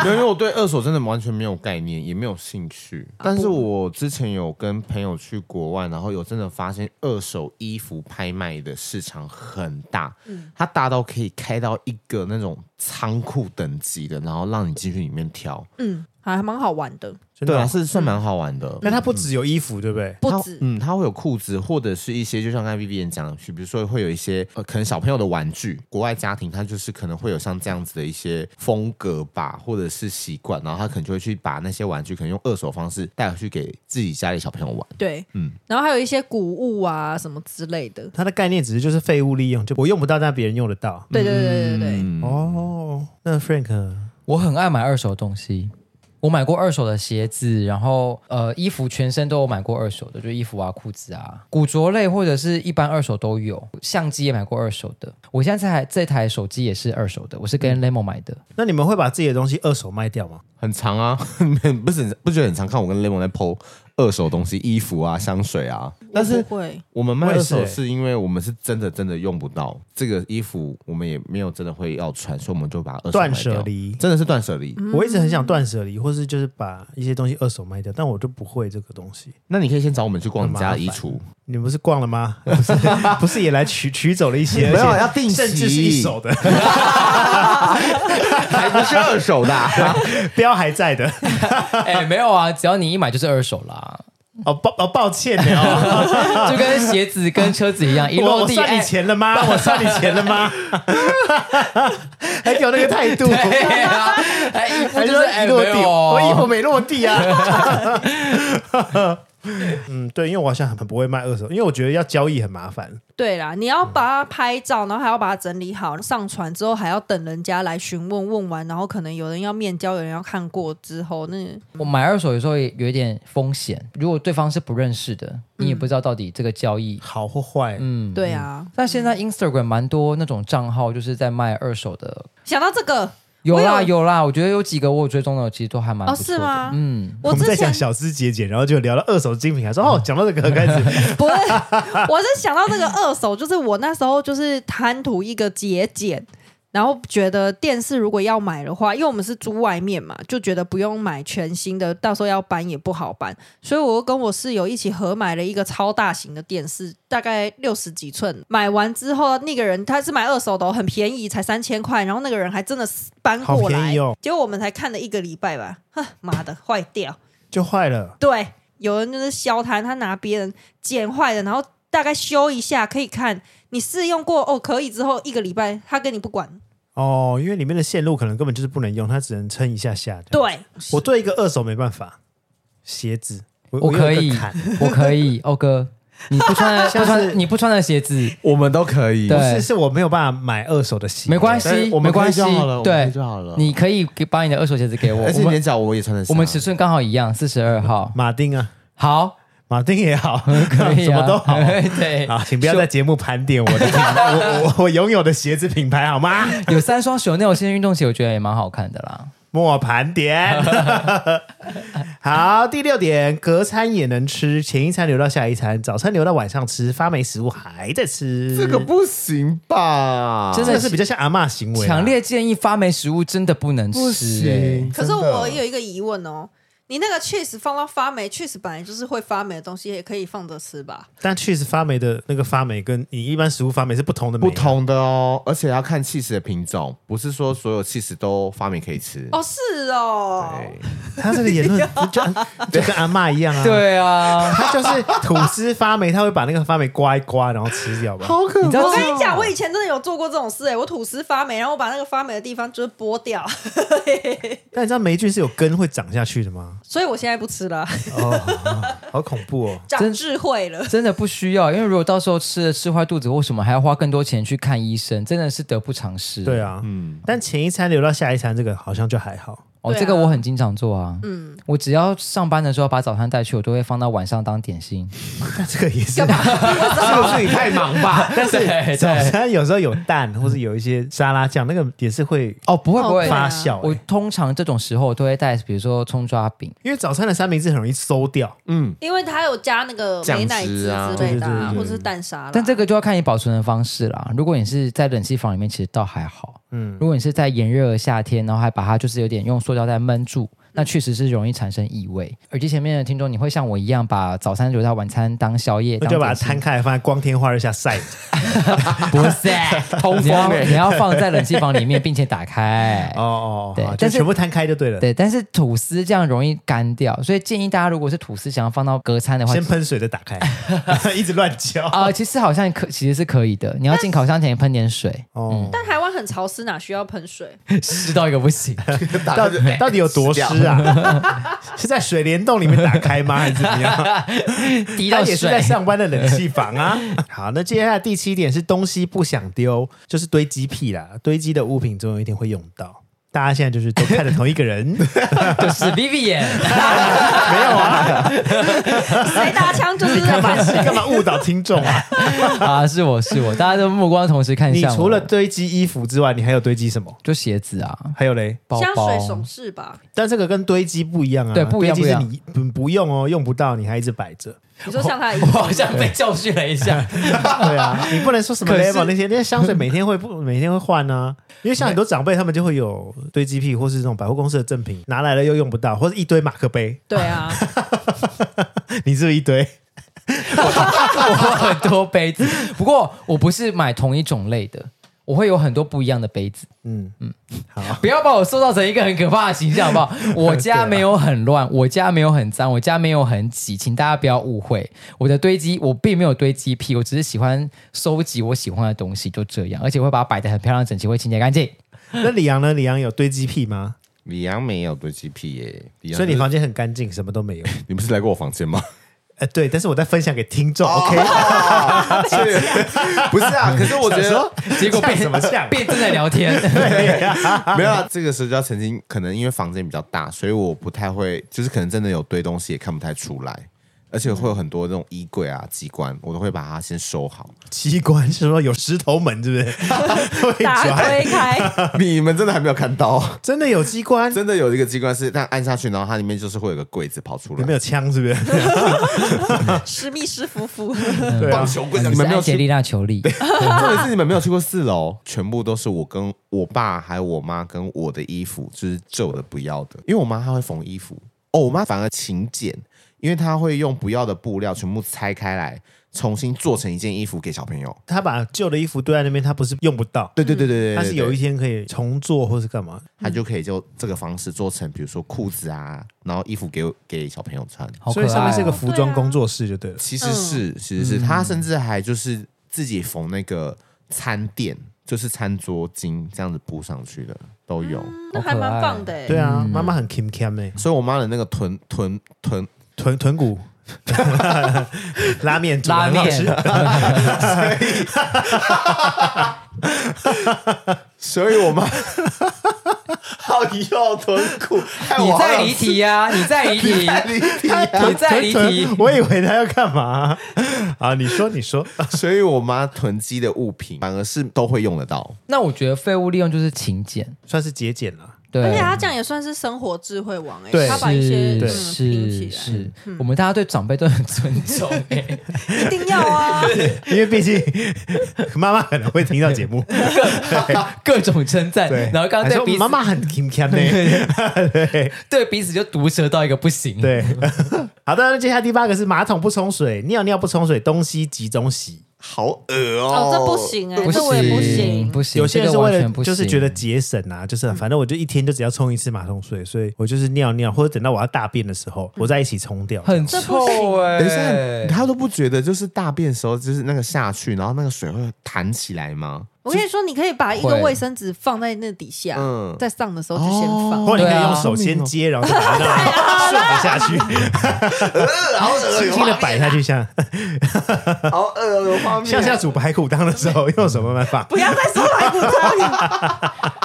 因为我对。二手真的完全没有概念，也没有兴趣。但是我之前有跟朋友去国外，然后有真的发现二手衣服拍卖的市场很大，嗯，它大到可以开到一个那种仓库等级的，然后让你进去里面挑，嗯，还蛮好玩的。对啊，是算蛮好玩的。但它不只有衣服，对不对？不止，嗯，它会有裤子，或者是一些，就像刚才 Vivian 讲的，比如说会有一些呃，可能小朋友的玩具。国外家庭它就是可能会有像这样子的一些风格吧，或者是习惯，然后他可能就会去把那些玩具可能用二手方式带回去给自己家里小朋友玩。对，嗯，然后还有一些古物啊什么之类的。它的概念只是就是废物利用，就我用不到，但别人用得到。对对对对对。嗯、哦，那 Frank，我很爱买二手东西。我买过二手的鞋子，然后呃，衣服全身都有买过二手的，就衣服啊、裤子啊、古着类或者是一般二手都有。相机也买过二手的，我现在这台这台手机也是二手的，我是跟 Lemon 买的。那你们会把自己的东西二手卖掉吗？很长啊，不是不觉得很长看我跟 Lemon 在 PO。二手东西，衣服啊，香水啊，但是我们卖二手是因为我们是真的真的用不到这个衣服，我们也没有真的会要穿，所以我们就把二手卖掉。断舍离，真的是断舍离。我一直很想断舍离，或是就是把一些东西二手卖掉，但我就不会这个东西。那你可以先找我们去逛你家的衣橱。你们不是逛了吗？不是，不是也来取取走了一些，没有要定期，甚至是一手的。还不是二手的啊、标还在的。哎，没有啊，只要你一买就是二手啦，哦，抱哦，抱歉的哦，就跟鞋子跟车子一样，一落地我我算你哎钱了吗？我算你钱了吗？还给我那个态度，对啊，哎，衣服就是哎一落地，我衣服没落地啊。嗯，对，因为我好像很很不会卖二手，因为我觉得要交易很麻烦。对啦，你要把它拍照，然后还要把它整理好，上传之后还要等人家来询问，问完然后可能有人要面交，有人要看过之后，那我买二手有时候也有一点风险，如果对方是不认识的，你也不知道到底这个交易，好或坏，嗯，对啊。但现在 Instagram 蛮多那种账号，就是在卖二手的，想到这个，有啦有有啦，我觉得有几个我有追踪的，其实都还蛮不哦是吗？嗯，我们我之前在讲小资节俭，然后就聊到二手精品，还说哦，讲到这个开始，不是，我是想到这个二手，就是我那时候就是贪图一个节俭，然后觉得电视如果要买的话，因为我们是租外面嘛，就觉得不用买全新的，到时候要搬也不好搬，所以我又跟我室友一起合买了一个超大型的电视，大概六十几寸。买完之后，那个人他是买二手的哦，很便宜，才三千块，然后那个人还真的是搬好过来，结果我们才看了一个礼拜吧，哼，妈的，坏掉。就坏了。对，有人就是消摊，他拿别人剪坏的，然后大概修一下可以看。你试用过哦，可以之后一个礼拜他跟你不管。哦，因为里面的线路可能根本就是不能用，它只能撑一下下的。对，我对一个二手没办法，鞋子。我我可以我可以，欧 哥，你不穿 不穿你不穿的鞋子，我们都可以，对。是是我没有办法买二手的鞋，没关系我没关系对。就好了。你可以给把你的二手鞋子给我，而且我们连脚我也穿得，我们尺寸刚好一样，四十二号，马丁啊，好，马丁也好，可以、啊，什么都好。对，好，请不要在节目盘点我的品 牌，我我我拥有的鞋子品牌好吗？有三双 Chanel 现在运动鞋，我觉得也蛮好看的啦。莫盘点。好，第六点，隔餐也能吃，前一餐留到下一餐，早餐留到晚上吃，发霉食物还在吃，这个不行吧？真的是比较像阿嬷行为啊，强烈建议发霉食物真的不能吃、不欸行。可是我有一个疑问哦，你那个 cheese 放到发霉，cheese 本来就是会发霉的东西，也可以放着吃吧？但 cheese 发霉的那个发霉跟你一般食物发霉是不同的不同的哦，而且要看 cheese 的品种，不是说所有 cheese 都发霉可以吃。哦，是哦，对，他这个言论 就就跟阿嬷一样啊，，对啊，他就是吐司发霉，他会把那个发霉刮一刮，然后吃掉吧。好可怕我跟你讲，我以前真的有做过这种事哎，我吐司发霉，然后我把那个发霉的地方就是剥掉，但你知道霉菌是有根会长下去的吗？所以我现在不吃了，哦，好好恐怖哦！长智慧了。真的不需要，因为如果到时候吃了吃坏肚子，为什么还要花更多钱去看医生？真的是得不偿失。对，啊，嗯，但前一餐留到下一餐，这个好像就还好。哦，对啊这个我很经常做啊。嗯，我只要上班的时候把早餐带去，我都会放到晚上当点心。那 这个也是，是不是你太忙吧？但是对早餐有时候有蛋，或是有一些沙拉酱，那个也是会哦，不会不会，发酵、我欸。通常这种时候都会带，比如说葱抓饼。因为早餐的三明治很容易馊掉。嗯，因为它有加那个美乃滋之类的、或者是蛋沙拉。但这个就要看你保存的方式啦。如果你是在冷气房里面，其实倒还好。嗯，如果你是在炎热的夏天，然后还把它就是有点用塑料袋闷住，那确实是容易产生异味。耳机前面的听众，你会像我一样把早餐留到晚餐当宵夜，那就把它摊开来放在光天化日下晒。不是 通风欸你要放在冷气房里面，并且打开。哦哦，对但是全部摊开就对了。对，但是吐司这样容易干掉，所以建议大家如果是吐司想要放到隔餐的话，先喷水再打开，一直乱叫。啊、其实好像可其实是可以的。你要进烤箱前喷点水，哦，但台湾很潮湿，哪需要喷水？湿到一个不行。到底到底有多湿啊？是在水帘洞里面打开吗？还是怎么样？滴到他也是在，上班的冷气房啊。好，那接下来第七点是东西不想丢，就是堆积癖啦。堆积的物品总有一天会用到。大家现在就是都看着同一个人，就是 Vivian。没有啊？谁打枪就是干嘛。干嘛误导听众啊？啊，是我是我，大家都目光同时看你向你。除了堆积衣服之外，你还有堆积什么？就鞋子啊，还有嘞？包包香水首饰吧？但这个跟堆积不一样啊。对不一样堆积是你不不用哦，用不到你还一直摆着。你说像他的衣我，好像被教训了一下。对啊，你不能说什么可是 level 那些，那些香水每天会不 每天会换呢、啊？因为像很多长辈他们就会有堆积癖，或是这种百货公司的赠品拿来了又用不到，或者一堆马克杯，对啊，你是不是一堆？我很多杯子，不过我不是买同一种类的，我会有很多不一样的杯子。嗯嗯，好，不要把我塑造成一个很可怕的形象，好不好？我家没有很乱，我家没有很脏，我家没有很挤，请大家不要误会。我的堆积，我并没有堆积癖，我只是喜欢收集我喜欢的东西，就这样。而且我会把它摆得很漂亮、整齐，会清洁干净。那李阳呢？李阳有堆积癖吗？李阳没有堆积癖耶，所以你房间很干净，什么都没有。你不是来过我房间吗？呃，对，但是我在分享给听众，OK？不是啊，可是我觉得，结果变什么像？变正在聊天，对 没有啊。这个时候曾经可能因为房间比较大，所以我不太会，就是可能真的有堆东西也看不太出来。而且会有很多这种衣柜啊、机关，我都会把它先收好。机关是说有石头门，是不是？打推开，你们真的还没有看到？真的有机关？真的有一个机关是，但按下去，然后它里面就是会有个柜子跑出来。有没有枪？是不是？史密斯夫妇，棒球棍，你们没有杰丽娜裘丽。重点是你们没有去过四楼，全部都是我跟我爸还有我妈跟我的衣服，就是旧的不要的。因为我妈她会缝衣服，哦，我妈反而勤俭。因为他会用不要的布料全部拆开来，重新做成一件衣服给小朋友。他把旧的衣服堆在那边，他不是用不到。对对对对对，他是有一天可以重做或是干嘛，他就可以就这个方式做成，比如说裤子啊，然后衣服给给小朋友穿。哦、所以上面是一个服装工作室就对了。其实是，其实是他甚至还就是自己缝那个餐垫，就是餐桌巾这样子铺上去的都有，那还蛮棒的。对啊，妈妈很 Kim Kim 哎，所以我妈的那个臀臀臀。臀臀骨，拉面拉面，所以 我妈 好要臀骨，你在离题呀？你在离题，你在离题，我以为他要干嘛？啊？你说，你说，所以我妈囤积的物品反而是都会用得到。那我觉得废物利用就是勤俭，算是节俭了。对，而且他这样也算是生活智慧王哎，对，他把一些对是是，我们大家对长辈都很尊重哎，一定要啊，因为毕竟妈妈可能会听到节目，各种称赞，然后刚刚对妈妈很勤俭的，对，对彼此就毒舌到一个不行，对。好的，那接下来第八个是马桶不冲水，尿尿不冲水，东西集中洗。好恶哦！哦，这不行哎，不这我也不行，不行。有些人是为了就是觉得节省啊，就是反正我就一天就只要冲一次马桶水，所以我就是尿尿或者等到我要大便的时候，我再一起冲掉。很臭哎！等一下，他都不觉得就是大便的时候就是那个下去，然后那个水会弹起来吗？我跟你说，你可以把一个卫生纸放在那底下，在上的时候就先放，或者你可以用手先接，然后就把它顺下去，然后轻轻的摆下去，像好恶的画面，像下煮排骨汤的时候用什么办法？不要再说排骨汤。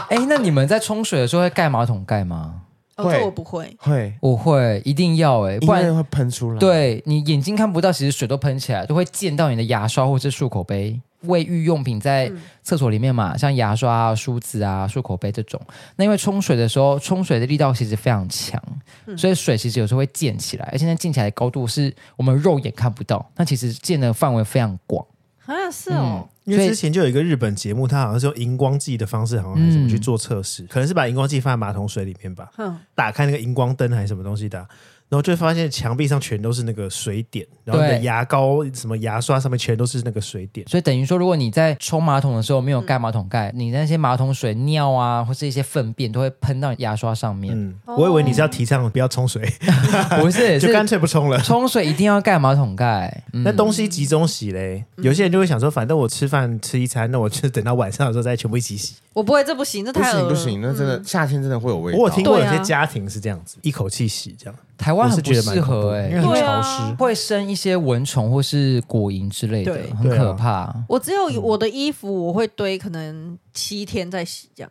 哎，那你们在冲水的时候会盖马桶盖吗？会，我不会，会，我会，一定要哎，不然会喷出来。对，你眼睛看不到，其实水都喷起来，都会溅到你的牙刷或者漱口杯。卫浴用品在厕所里面嘛，嗯、像牙刷啊、梳子啊、漱口杯这种。那因为冲水的时候，冲水的力道其实非常强，嗯、所以水其实有时候会溅起来，而且那溅起来的高度是我们肉眼看不到，那其实溅的范围非常广。啊，是哦、嗯，因为之前就有一个日本节目，它好像是用荧光剂的方式，好像还是怎么去做测试，嗯、可能是把荧光剂放在马桶水里面吧，嗯、打开那个荧光灯还是什么东西的。然后就会发现墙壁上全都是那个水点，然后你的牙膏、什么牙刷上面全都是那个水点，所以等于说，如果你在冲马桶的时候没有盖马桶盖，嗯、你那些马桶水、尿啊，或是一些粪便都会喷到牙刷上面。嗯，我以为你是要提倡不要冲水 不是，就干脆不冲了。冲水一定要盖马桶盖。那、嗯、东西集中洗嘞，有些人就会想说，反正我吃饭吃一餐，那我就等到晚上的时候再全部一起洗。我不会，这不行，这太不行不行，那真的、嗯、夏天真的会有味道。我有听过有些家庭是这样子，一口气洗这样。台湾很不适合哎、欸，因为很潮湿，啊、会生一些蚊虫或是果蝇之类的，很可怕。啊、我只有我的衣服，我会堆可能七天再洗这样。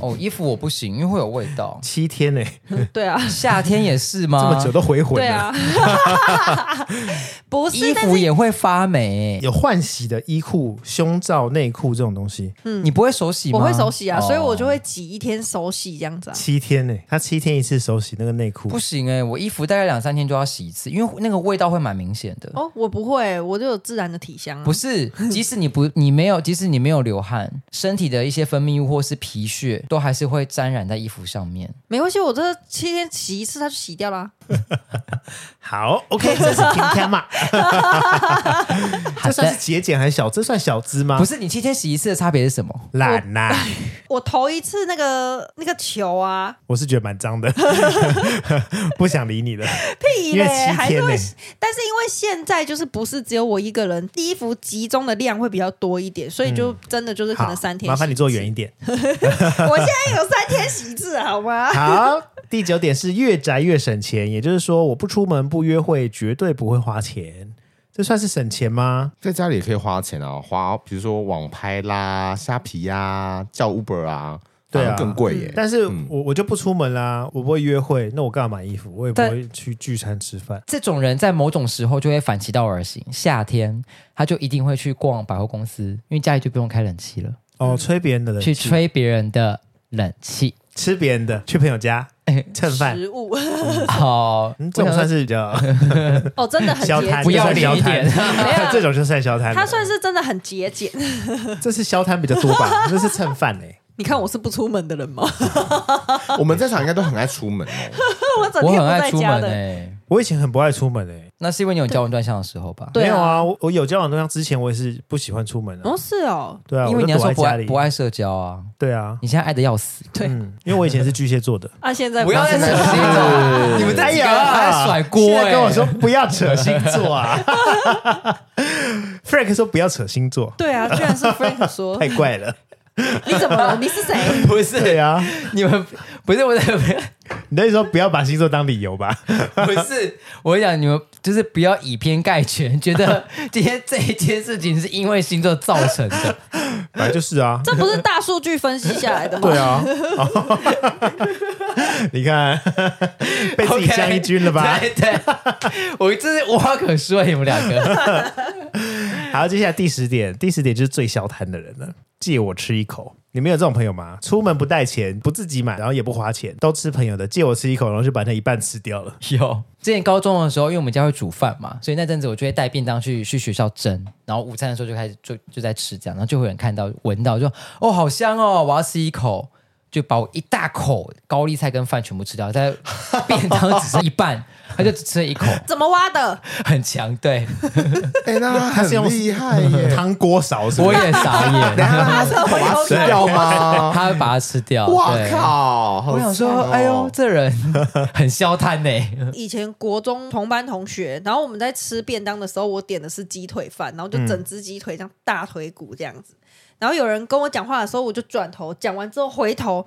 哦，衣服我不行，因为会有味道。七天呢？对啊，夏天也是吗？这么久都回魂了。对啊，不是，衣服也会发霉。有换洗的衣裤、胸罩、内裤这种东西，嗯，你不会手洗吗？我会手洗啊，所以我就会挤一天手洗这样子。七天呢？他七天一次手洗那个内裤不行哎，我衣服大概两三天就要洗一次，因为那个味道会蛮明显的。哦，我不会，我就有自然的体香。不是，即使你不，你没有，即使你没有流汗，身体的一些分泌物或是皮屑。月都还是会沾染在衣服上面。没关系，我这七天洗一次，它就洗掉了。好，OK，这是平天嘛？这算是节俭还是小？这算小资吗？不是，你七天洗一次的差别是什么？懒呐！我头一次那个那个球啊，我是觉得蛮脏的，不想理你了。屁嘞，还是会，欸、但是因为现在就是不是只有我一个人，衣服集中的量会比较多一点，所以就真的就是可能三天。麻烦你坐远一点。我现在有三天洗一次，好吗？好，第九点是越宅越省钱，也就是说，我不出门不约会，绝对不会花钱。这算是省钱吗？在家里也可以花钱啊，花比如说网拍啦、虾皮呀、啊、叫 Uber 啊，对啊，更贵耶。但是我我就不出门啦，我不会约会，那我干嘛买衣服？我也不会去聚餐吃饭。这种人在某种时候就会反其道而行，夏天他就一定会去逛百货公司，因为家里就不用开冷气了。哦，吹别人的冷气，去吹别人的冷气，吃别人的，去朋友家。蹭饭食物 好，这种算是比较哦，真的很消摊，不要脸一点，这种就算消摊。他算是真的很节俭，这是消摊比较多吧？这是蹭饭哎。你看我是不出门的人吗？我们在场应该都很爱出门哦。我整天不在家的哎。我以前很不爱出门哎。那是因为你有交往对象的时候吧？没有啊，我我有交往对象之前，我也是不喜欢出门的。哦，是哦，对啊，因为你要说不爱不爱社交啊。对啊，你现在爱的要死。对，因为我以前是巨蟹座的。啊，现在不要再扯星座，你们在呀还甩锅哎，跟我说不要扯星座啊。Frank 说不要扯星座。对啊，居然是 Frank 说，太怪了。你怎么了？你是谁？不是呀，你们不是我在。你那时候不要把星座当理由吧？不是，我讲你们就是不要以偏概全，觉得今天这一件事情是因为星座造成的，本来就是啊。这不是大数据分析下来的吗？对啊，你看被自己将一军了吧？对对，我这是无话可说，你们两个。好，接下来第十点，第十点就是最消摊的人了，借我吃一口。你们有这种朋友吗？出门不带钱，不自己买，然后也不花钱，都吃朋友的，借我吃一口，然后就把那一半吃掉了。有，之前高中的时候，因为我们家会煮饭嘛，所以那阵子我就会带便当去去学校蒸，然后午餐的时候就开始就就在吃这样，然后就会有人看到闻到就，就哦好香哦，我要吃一口。就把我一大口高丽菜跟饭全部吃掉，在 便当只剩一半，他就只吃了一口。怎么挖的？很强，对。哎、欸，那 他是用厉害耶，汤锅勺是不是？我也傻眼。他把它吃掉吗？他会把它吃掉。哇靠！我想说，哎呦，这人很消贪呢。以前国中同班同学，然后我们在吃便当的时候，我点的是鸡腿饭，然后就整只鸡腿这样大腿骨这样子。然后有人跟我讲话的时候，我就转头，讲完之后回头，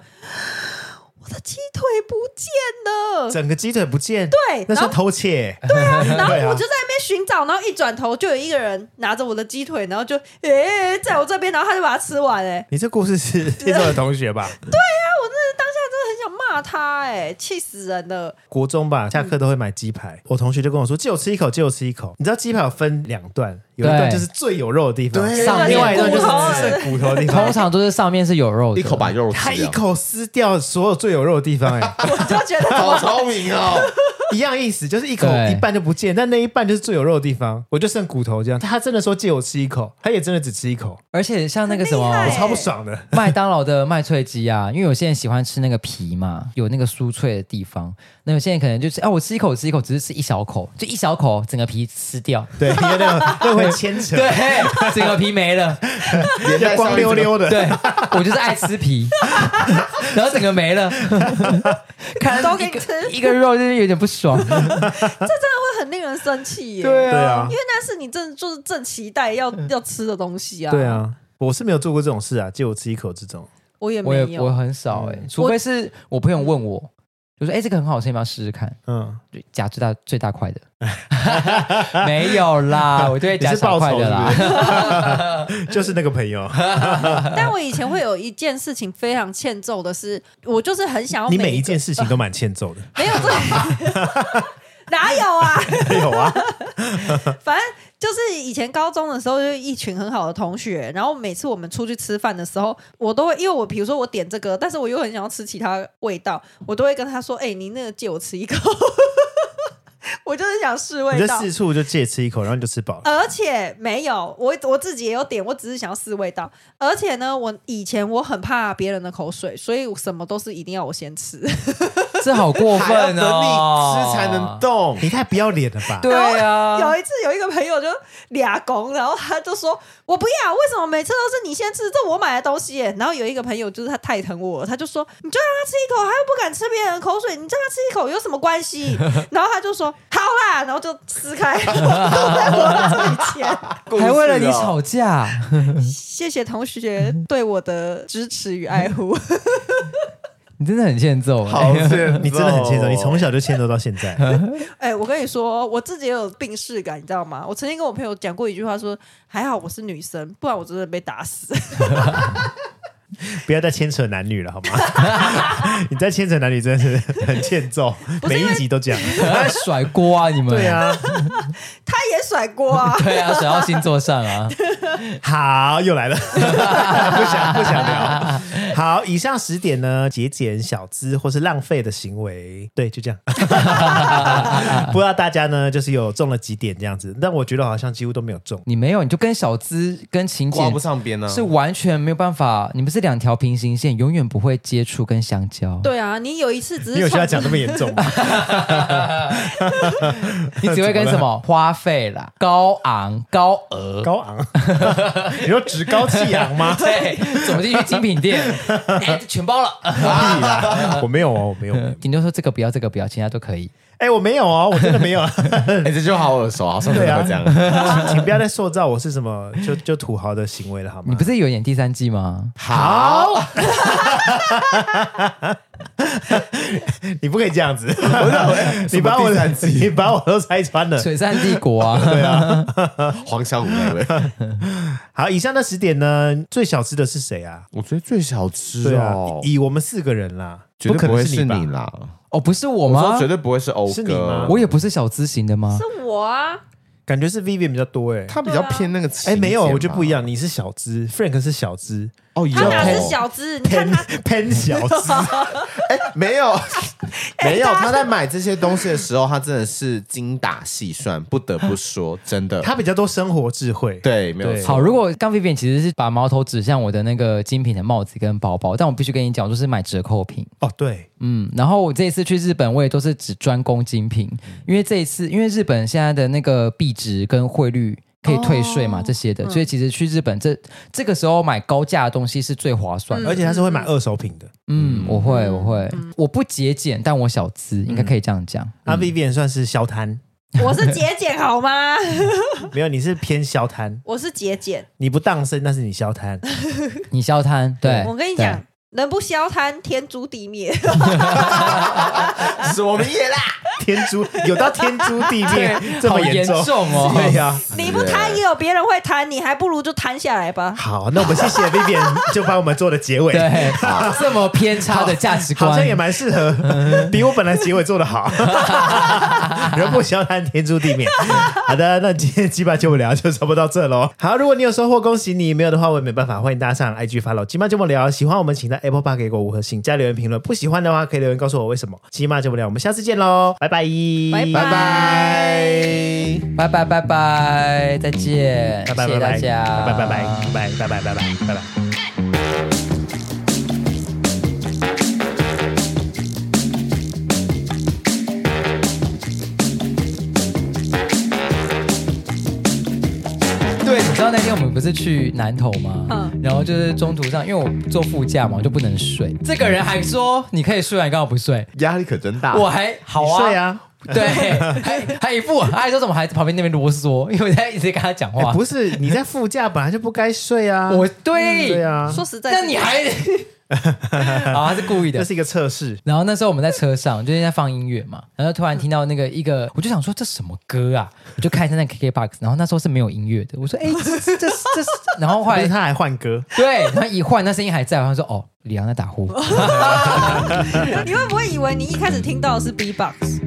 我的鸡腿不见了，整个鸡腿不见，对，那是偷窃，对啊，然后我就在那边寻找，然后一转头就有一个人拿着我的鸡腿，然后就哎，在我这边，然后他就把它吃完，哎，你这故事是听众的同学吧？对啊，我真的当下真的很想骂他，哎，气死人了。国中吧，下课都会买鸡排，嗯、我同学就跟我说，借我吃一口，借我吃一口。你知道鸡排有分两段。有一段就是最有肉的地方，对上另外一段就是只剩骨头的地方。通常都是上面是有肉的，一口把肉吃掉。他一口撕掉所有最有肉的地方，哎，我就觉得好聪明哦。一样意思，就是一口一半就不见，但那一半就是最有肉的地方，我就剩骨头这样。他真的说借我吃一口，他也真的只吃一口。而且像那个什么，我超不爽的，麦当劳的麦脆鸡啊，因为有些人喜欢吃那个皮嘛，有那个酥脆的地方。那有些人可能就是，哎，我吃一口，吃一口，只是吃一小口，就一小口，整个皮吃掉。对，因为那个 那会牵扯。对。整个皮没了，光溜溜的。对，我就是爱吃皮，然后整个没了，看到一个一个肉就是有点不爽，这真的会很令人生气耶。对啊，因为那是你正就是正期待要要吃的东西啊。对啊，我是没有做过这种事啊，借我吃一口这种，我也没有，我很少哎，除非是我朋友问我。就说：“哎，这个很好吃，你要不要试试看？”嗯，夹最大最大块的，没有啦，我就会夹小块的啦，就是那个朋友。但我以前会有一件事情非常欠揍的是，我就是很想要。你每一件事情都蛮欠揍的，没有这哪有啊？有啊，反正。就是以前高中的时候，就一群很好的同学，然后每次我们出去吃饭的时候，我都会因为我比如说我点这个，但是我又很想要吃其他味道，我都会跟他说：“哎、欸，你那个借我吃一口。”我 我就是想试味道。这四处就借吃一口，然后你就吃饱了。而且没有，我我自己也有点，我只是想要试味道。而且呢，我以前我很怕别人的口水，所以我什么都是一定要我先吃。这好过分等哦！你吃才能动。你太不要脸了吧？对啊，有一次有一个朋友就俩拱，然后他就说：“我不要，为什么每次都是你先吃？这我买的东西耶。”然后有一个朋友就是他太疼我了，他就说：“你就让他吃一口，他又不敢吃别人的口水，你让他吃一口有什么关系？” 然后他就说：“好啦。”然后就撕开，都在我嘴前。还为了你吵架，谢谢同学对我的支持与爱护。你真的很欠揍欸。好欠 揍，你真的很欠揍，你从小就欠揍到现在。哎、我跟你说，我自己也有病逝感，你知道吗？我曾经跟我朋友讲过一句话说，还好我是女生，不然我真的被打死。不要再牵扯男女了，好吗？你再牵扯男女真的是很欠揍，每一集都这样。在甩锅啊！你们对，啊，他也甩锅啊！对啊，甩到星座上啊！好，又来了，不想不想聊。好，以上十点呢，节俭、小资或是浪费的行为，对，就这样。不知道大家呢，就是有中了几点这样子，但我觉得好像几乎都没有中。你没有，你就跟小资跟勤挂不上边呢。是完全没有办法，你们是两条平行线，永远不会接触跟相交。对啊，你有一次只是你有需要冲讲那么严重吗？你只会跟什么花费啦、高昂、高额。高昂？你说趾高气昂吗？对，走进去精品店，哎，全包了。我没有哦，我没有。顶多说这个不要，这个不要，其他都可以。哎，我没有哦，我真的没有。哎，这句话好耳熟，好像真对啊的会这样。请请不要再塑造我是什么就就土豪的行为了，好吗？你不是有演第三季吗？好，你不可以这样子，你把我什么第三季你把我都拆穿了。璀璨帝国啊！对啊，黄小琥那位，好，以上那十点呢，最小吃的是谁啊？我觉得最小吃哦，，以我们四个人啦，可绝对不会能是你。啦。哦，不是我我说吗绝？对不会是欧是你吗哥，我也不是小资型的吗？是我啊，感觉是 Vivian 比较多哎。他比较偏那个哎，没有，我觉得不一吧。样。你是小资，Frank 是小资哦，有他哪是小资？你看他，Pen 小资，哎，没有，没有。他在买这些东西的时候，他真的是精打细算，不得不说，真的。他比较多生活智慧。对，没有错。好，如果刚 Vivian 其实是把矛头指向我的那个精品的帽子跟包包，但我必须跟你讲，我就是买折扣品。哦，对，嗯，然后我这一次去日本，我也都是只专攻精品，因为这一次因为日本现在的那个币值跟汇率可以退税嘛，哦这些的，所以其实去日本这这个时候买高价的东西是最划算的。而且他是会买二手品的。嗯，我会，我会，我不节俭，但我小资，应该可以这样讲。那 Vivian 算是消摊，我是节俭好吗？没有，你是偏消摊，我是节俭。你不当生，但是你消摊。你消摊，对，我跟你对讲，人不消贪，天诛地灭。是我们也啦。天诛有到天诛地灭这么严严重？重哦。对呀、你不贪，也有别人会贪，你还不如就贪下来吧。好，那我们谢谢 Vivian 就帮我们做的结尾。对，这么偏差的价值观，好像也蛮适合，比我本来结尾做的好。人不消贪，天诛地灭。好的，那今天鸡巴就不聊就差不多到这喽。好，如果你有收获，恭喜你；没有的话，我也没办法。欢迎大家上 IG follow 鸡巴就不聊。喜欢我们，请在 Apple Park 给我五颗星，加留言评论。不喜欢的话，可以留言告诉我为什么。起码就不了，我们下次见喽，拜拜，拜拜拜。拜拜拜拜，再见，拜拜谢谢大家，拜拜拜拜拜拜拜拜拜拜拜。知道那天我们不是去南投吗？嗯然后就是中途上，因为我坐副驾嘛，我就不能睡。这个人还说你可以睡啊，你干嘛不睡？压力可真大。我还好啊，睡啊。对，还还一副，他还说怎么还在旁边那边啰嗦，因为我在一直跟他讲话。欸不是你在副驾本来就不该睡啊！我对对啊，说实在，那你还，好，他是故意的这。是一个测试。然后那时候我们在车上，就是在放音乐嘛，然后突然听到那个一个，我就想说这什么歌啊？我就开一下那 KKBOX，然后那时候是没有音乐的，我说哎，这这这这是，然后后来他还换歌，对，然后一换那声音还在，他说哦，李阳在打呼。你会不会以为你一开始听到的是 B-box？